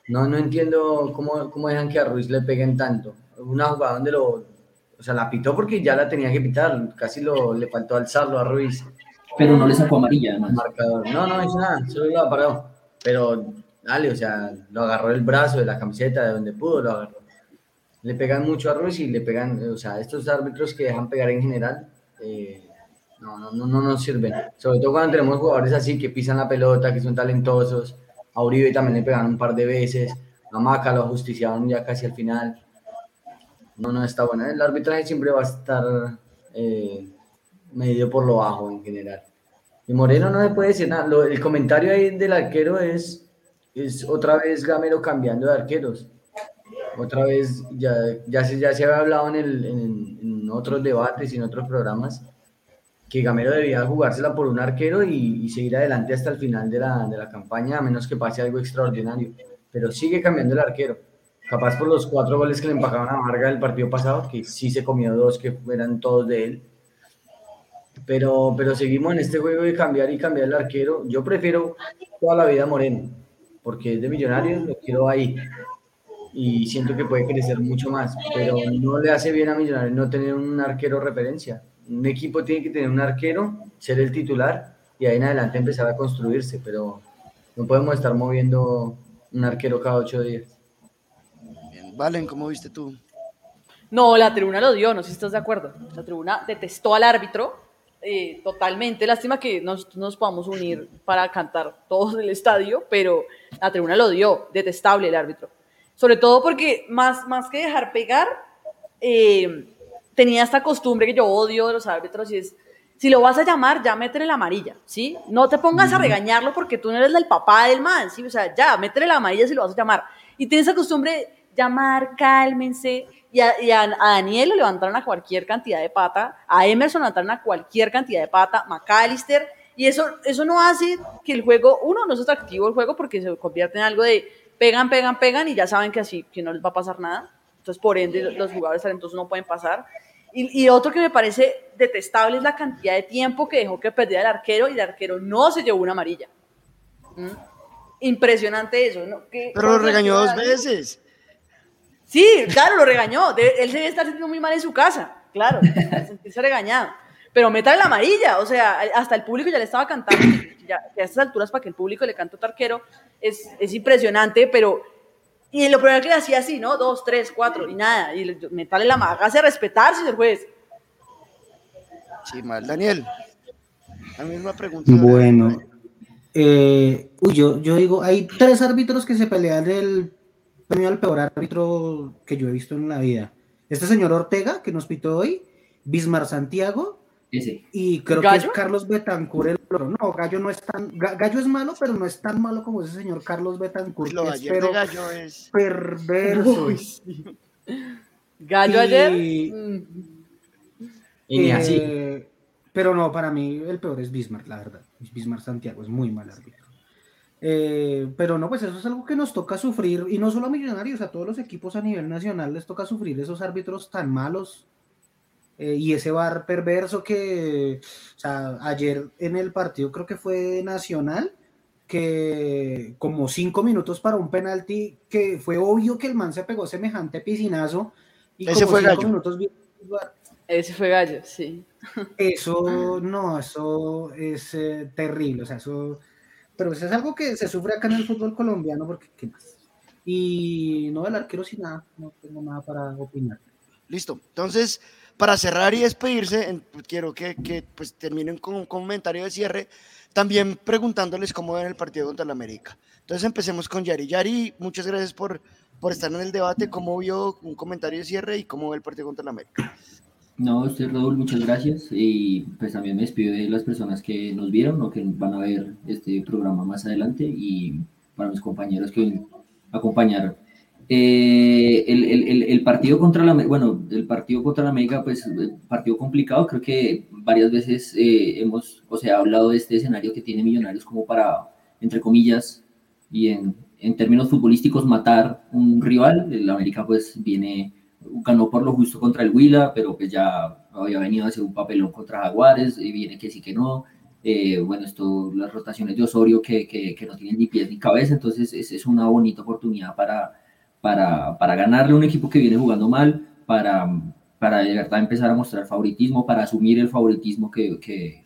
No, no entiendo cómo, cómo dejan que a Ruiz le peguen tanto. Una jugada donde lo, o sea, la pitó porque ya la tenía que pitar, casi lo, le faltó alzarlo a Ruiz. Pero no le sacó amarilla además. Marcador. No, no hizo nada, solo lo. Pero dale, o sea, lo agarró el brazo de la camiseta de donde pudo, lo agarró. Le pegan mucho a Ruiz y le pegan, o sea, estos árbitros que dejan pegar en general, eh, no, no, no, no nos sirven. Sobre todo cuando tenemos jugadores así que pisan la pelota, que son talentosos. A Uribe también le pegan un par de veces. A Maca lo justiciaron ya casi al final. No, no está bueno. El arbitraje siempre va a estar eh, medido por lo bajo en general. Y Moreno no se puede decir nada. El comentario ahí del arquero es, es otra vez Gamero cambiando de arqueros. Otra vez, ya, ya, se, ya se había hablado en, en otros debates y en otros programas que Gamero debía jugársela por un arquero y, y seguir adelante hasta el final de la, de la campaña, a menos que pase algo extraordinario. Pero sigue cambiando el arquero. Capaz por los cuatro goles que le empajaron a Vargas el partido pasado, que sí se comió dos que eran todos de él. Pero, pero seguimos en este juego de cambiar y cambiar el arquero. Yo prefiero toda la vida Moreno, porque es de Millonarios, lo quiero ahí. Y siento que puede crecer mucho más, pero no le hace bien a Millonarios no tener un arquero referencia. Un equipo tiene que tener un arquero, ser el titular y ahí en adelante empezar a construirse, pero no podemos estar moviendo un arquero cada ocho días. Valen, ¿cómo viste tú? No, la tribuna lo dio, no sé si estás de acuerdo. La tribuna detestó al árbitro eh, totalmente. Lástima que nos, nos podamos unir para cantar todos en el estadio, pero la tribuna lo dio, detestable el árbitro. Sobre todo porque más, más que dejar pegar, eh, tenía esta costumbre que yo odio de los árbitros y es, si lo vas a llamar, ya métele la amarilla, ¿sí? No te pongas a regañarlo porque tú no eres el papá del man, ¿sí? O sea, ya, métele la amarilla si lo vas a llamar. Y tiene esa costumbre llamar, cálmense. Y a, y a- a Daniel lo levantaron a cualquier cantidad de pata, a Emerson lo levantaron a cualquier cantidad de pata, McAllister, y eso, eso no hace que el juego, uno, no es atractivo el juego porque se convierte en algo de pegan, pegan, pegan y ya saben que así, que no les va a pasar nada. Entonces, por ende, los jugadores talentosos no pueden pasar. Y, y otro que me parece detestable es la cantidad de tiempo que dejó que perdiera el arquero y el arquero no se llevó una amarilla. ¿Mm? Impresionante eso, ¿no? ¿Qué- Pero lo regañó dos veces. Sí, claro, lo regañó. Él se debe estar sintiendo muy mal en su casa, claro, sentirse regañado. Pero métale la amarilla, o sea, hasta el público ya le estaba cantando. Ya, a estas alturas, para que el público le cante a otro arquero, es, es impresionante, pero. Y lo primero que le hacía así, ¿no? Dos, tres, cuatro, y nada. Y le- métale la amarilla, hágase respetar, señor juez. Sí, mal. Daniel, la misma pregunta. Bueno, eh, uy, yo, yo digo, hay tres árbitros que se pelean el premio al peor árbitro que yo he visto en la vida. Este señor Ortega, que nos pitó hoy, Bismar Santiago, y creo que es Carlos Betancourt el otro. No, Gallo no es tan, Ga- Gallo es malo, pero no es tan malo como ese señor Carlos Betancourt, Lo que de es pero de Gallo es. perverso. <laughs> Gallo Y- ayer. Y ni así. Eh, pero no, para mí el peor es Bismarck, la verdad. Bismarck Santiago es muy mal árbitro. Eh, pero no, pues eso es algo que nos toca sufrir, y no solo a Millonarios, a todos los equipos a nivel nacional les toca sufrir esos árbitros tan malos eh, y ese bar perverso que, o sea, ayer en el partido creo que fue Nacional, que como cinco minutos para un penalti, que fue obvio que el man se pegó semejante piscinazo. Y Ese como fue cinco Gallo. minutos Ese fue Gallo, sí. eso, no, eso es eh, terrible, o sea, eso, pero eso es algo que se sufre acá en el fútbol colombiano, porque, ¿qué más? Y no, el arquero sin nada, no tengo nada para opinar. Listo. Entonces, para cerrar y despedirse, quiero que, que, pues, terminen con un comentario de cierre, también preguntándoles cómo ven el partido contra el América. Entonces empecemos con Yari. Yari, muchas gracias por, por estar en el debate. ¿Cómo vio un comentario de cierre y cómo ve el partido contra el América? No, usted, Raúl, muchas gracias. Y pues también me despido de las personas que nos vieron o que van a ver este programa más adelante y para mis compañeros que acompañaron. Eh, el, el- el- el partido contra la, bueno, el partido contra la América, pues, partido complicado. Creo que varias veces eh, hemos, o sea, hablado de este escenario que tiene Millonarios como para, entre comillas, y en, en términos futbolísticos, matar un rival. El América, pues, viene ganó por lo justo contra el Huila, pero pues ya había venido a hacer un papelón contra Jaguares y viene que sí que no. Eh, bueno, esto, las rotaciones de Osorio que, que, que no tienen ni pies ni cabeza, entonces es, es una bonita oportunidad para, para, para ganarle a un equipo que viene jugando mal, para, para de verdad empezar a mostrar favoritismo, para asumir el favoritismo que, que,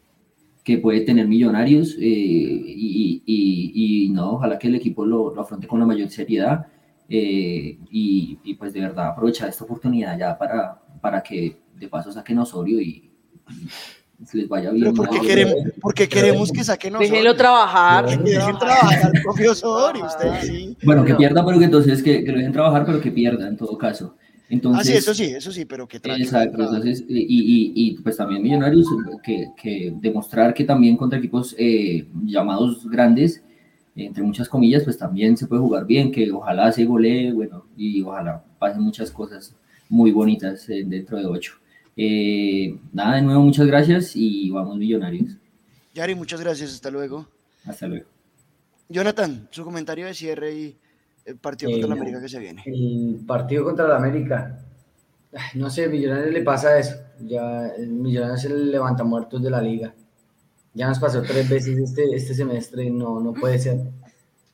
que puede tener Millonarios eh, y, y, y, no, ojalá que el equipo lo, lo afronte con la mayor seriedad eh, y, y, pues de verdad aprovechar esta oportunidad ya para, para que de paso saquen Osorio y, y les vaya bien. ¿por qué queremos, porque queremos que saquen Osorio? Déjenlo trabajar. Que dejen trabajar al propio <laughs> Osorio, usted sí. Bueno, que pierda, pero que entonces que, que lo dejen trabajar, pero que pierda en todo caso. Entonces, ah, sí, eso sí, eso sí, pero que trae. Exacto, entonces, y, y, y, pues también Millonarios, que, que demostrar que también contra equipos eh, llamados grandes, entre muchas comillas, pues también se puede jugar bien, que ojalá se golee, bueno, y ojalá pasen muchas cosas muy bonitas eh, dentro de ocho. Eh, nada, de nuevo, muchas gracias y vamos Millonarios. Yari, muchas gracias, hasta luego. Hasta luego. Jonathan, su comentario de cierre y el partido contra la América que se viene. El partido contra la América. No sé, Millonarios le pasa eso. Ya Millonarios es el levantamuertos de la liga. Ya nos pasó tres veces este, este semestre, no, no puede ser.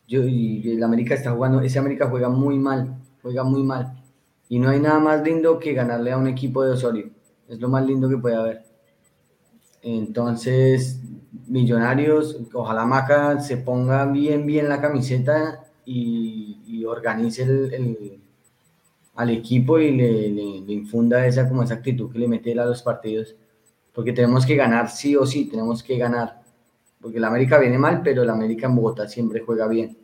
Yo, y el América está jugando, ese América juega muy mal, juega muy mal. Y no hay nada más lindo que ganarle a un equipo de Osorio. Es lo más lindo que puede haber. Entonces, Millonarios, ojalá Maca se ponga bien, bien la camiseta y, y organice el, el, al equipo y le, le, le, infunda esa, como esa actitud que le mete a los partidos porque tenemos que ganar sí o sí, tenemos que ganar. Porque el América viene mal, pero el América en Bogotá siempre juega bien.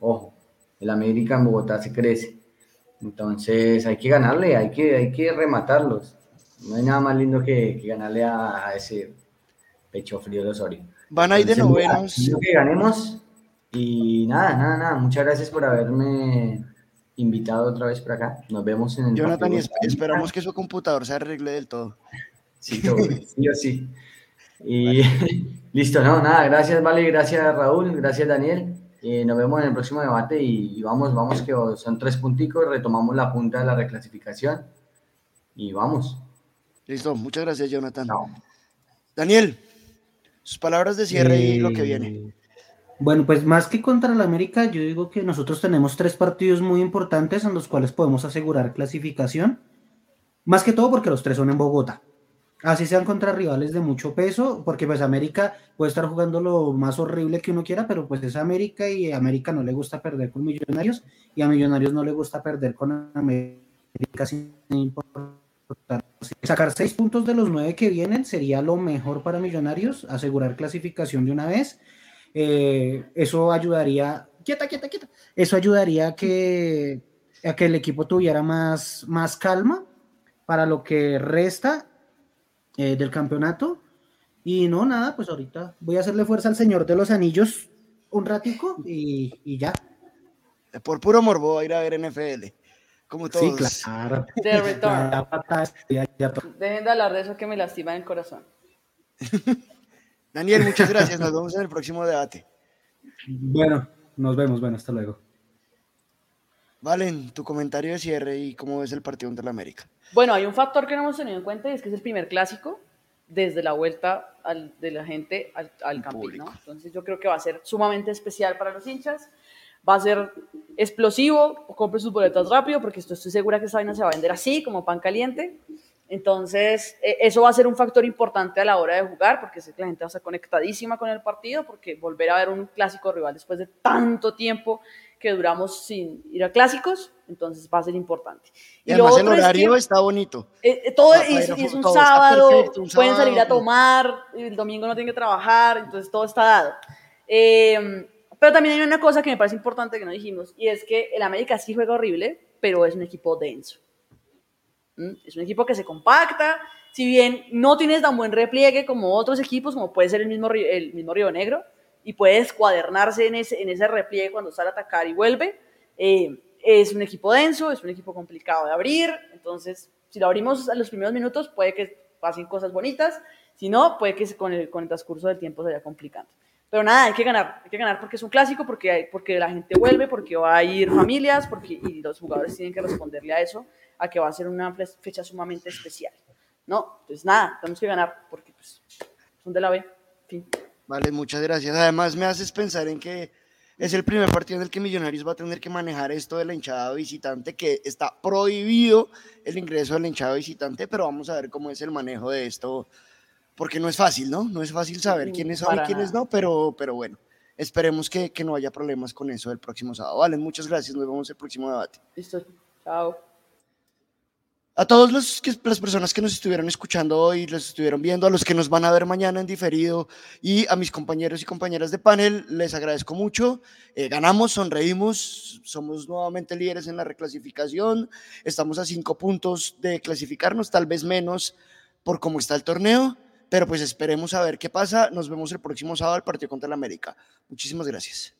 Ojo, el América en Bogotá se crece. Entonces hay que ganarle, hay que, hay que rematarlos. No hay nada más lindo que, que ganarle a, a, ese pecho frío de Osorio. Van a ir de novenos. Que ganemos. Y nada, nada, nada. Muchas gracias por haberme invitado otra vez por acá. Nos vemos en el. Jonathan, y esperamos que su computador se arregle del todo. Sí, sí o sí. Y <laughs> listo, no, nada, gracias, Vale, gracias Raúl, gracias Daniel. Eh, nos vemos en el próximo debate y, y, vamos, vamos, que son tres punticos, retomamos la punta de la reclasificación y vamos. Listo, muchas gracias, Jonathan. No. Daniel, sus palabras de cierre eh, y lo que viene. Bueno, pues más que contra la América, yo digo que nosotros tenemos tres partidos muy importantes en los cuales podemos asegurar clasificación. Más que todo porque los tres son en Bogotá. Así sean contra rivales de mucho peso, porque pues América puede estar jugando lo más horrible que uno quiera, pero pues es América y a América no le gusta perder con Millonarios y a Millonarios no le gusta perder con América sin importar. Sacar seis puntos de los nueve que vienen sería lo mejor para Millonarios, asegurar clasificación de una vez. Eh, eso ayudaría, quieta, quieta, quieta, eso ayudaría a que, a que el equipo tuviera más, más calma para lo que resta eh, del campeonato. Y no, nada, pues ahorita voy a hacerle fuerza al Señor de los Anillos un ratico y, y ya. Por puro morbo a ir a ver NFL. Como todos. Sí, claro. De <laughs> retorno. Dejen de hablar de eso que me lastima el corazón. <laughs> Daniel, muchas gracias. Nos vemos en el próximo debate. Bueno, nos vemos. Bueno, hasta luego. Valen, tu comentario de cierre y cómo ves el partido contra la América. Bueno, hay un factor que no hemos tenido en cuenta y es que es el primer clásico desde la vuelta al, de la gente al, al campín, ¿no? Entonces yo creo que va a ser sumamente especial para los hinchas, va a ser explosivo, compre sus boletas rápido porque esto estoy segura que esa vaina se va a vender así, como pan caliente. Entonces, eso va a ser un factor importante a la hora de jugar, porque sé que la gente va a estar conectadísima con el partido, porque volver a ver un clásico rival después de tanto tiempo que duramos sin ir a clásicos, entonces va a ser importante. Y, y además el horario es que, está bonito. Eh, todo es, es, un, todo sábado, perfecto, un pueden sábado. salir a tomar, el domingo no tienen que trabajar, entonces todo está dado. Eh, pero también hay una cosa que me parece importante que no dijimos, y es que el América sí juega horrible, pero es un equipo denso. ¿Mm? Es un equipo que se compacta, si bien no tienes tan buen repliegue como otros equipos, como puede ser el mismo, el mismo Río Negro, y puede escuadernarse en ese, en ese repliegue cuando sale a atacar y vuelve. Eh, es un equipo denso, es un equipo complicado de abrir, entonces si lo abrimos a los primeros minutos puede que pasen cosas bonitas, si no, puede que con el, con el transcurso del tiempo se vaya complicando. Pero nada, hay que ganar, hay que ganar porque es un clásico, porque, hay, porque la gente vuelve, porque va a ir familias, porque y los jugadores tienen que responderle a eso, a que va a ser una fecha sumamente especial. ¿No? Entonces nada, tenemos que ganar porque pues, son de la B. Fin. Vale, muchas gracias. Además, me haces pensar en que es el primer partido en el que Millonarios va a tener que manejar esto de la hinchada visitante, que está prohibido el ingreso de la hinchada visitante, pero vamos a ver cómo es el manejo de esto, porque no es fácil, ¿no? No es fácil saber quiénes son y quiénes no, pero, pero bueno, esperemos que, que no haya problemas con eso el próximo sábado. Vale, muchas gracias. Nos vemos el próximo debate. Listo. Chao. A que, las personas que nos estuvieron escuchando hoy, los estuvieron viendo, a los que nos van a ver mañana en diferido y a mis compañeros y compañeras de panel, les agradezco mucho. Eh, ganamos, sonreímos, somos nuevamente líderes en la reclasificación, estamos a cinco puntos de clasificarnos, tal vez menos por cómo está el torneo, pero pues esperemos a ver qué pasa. Nos vemos el próximo sábado al partido contra el América. Muchísimas gracias.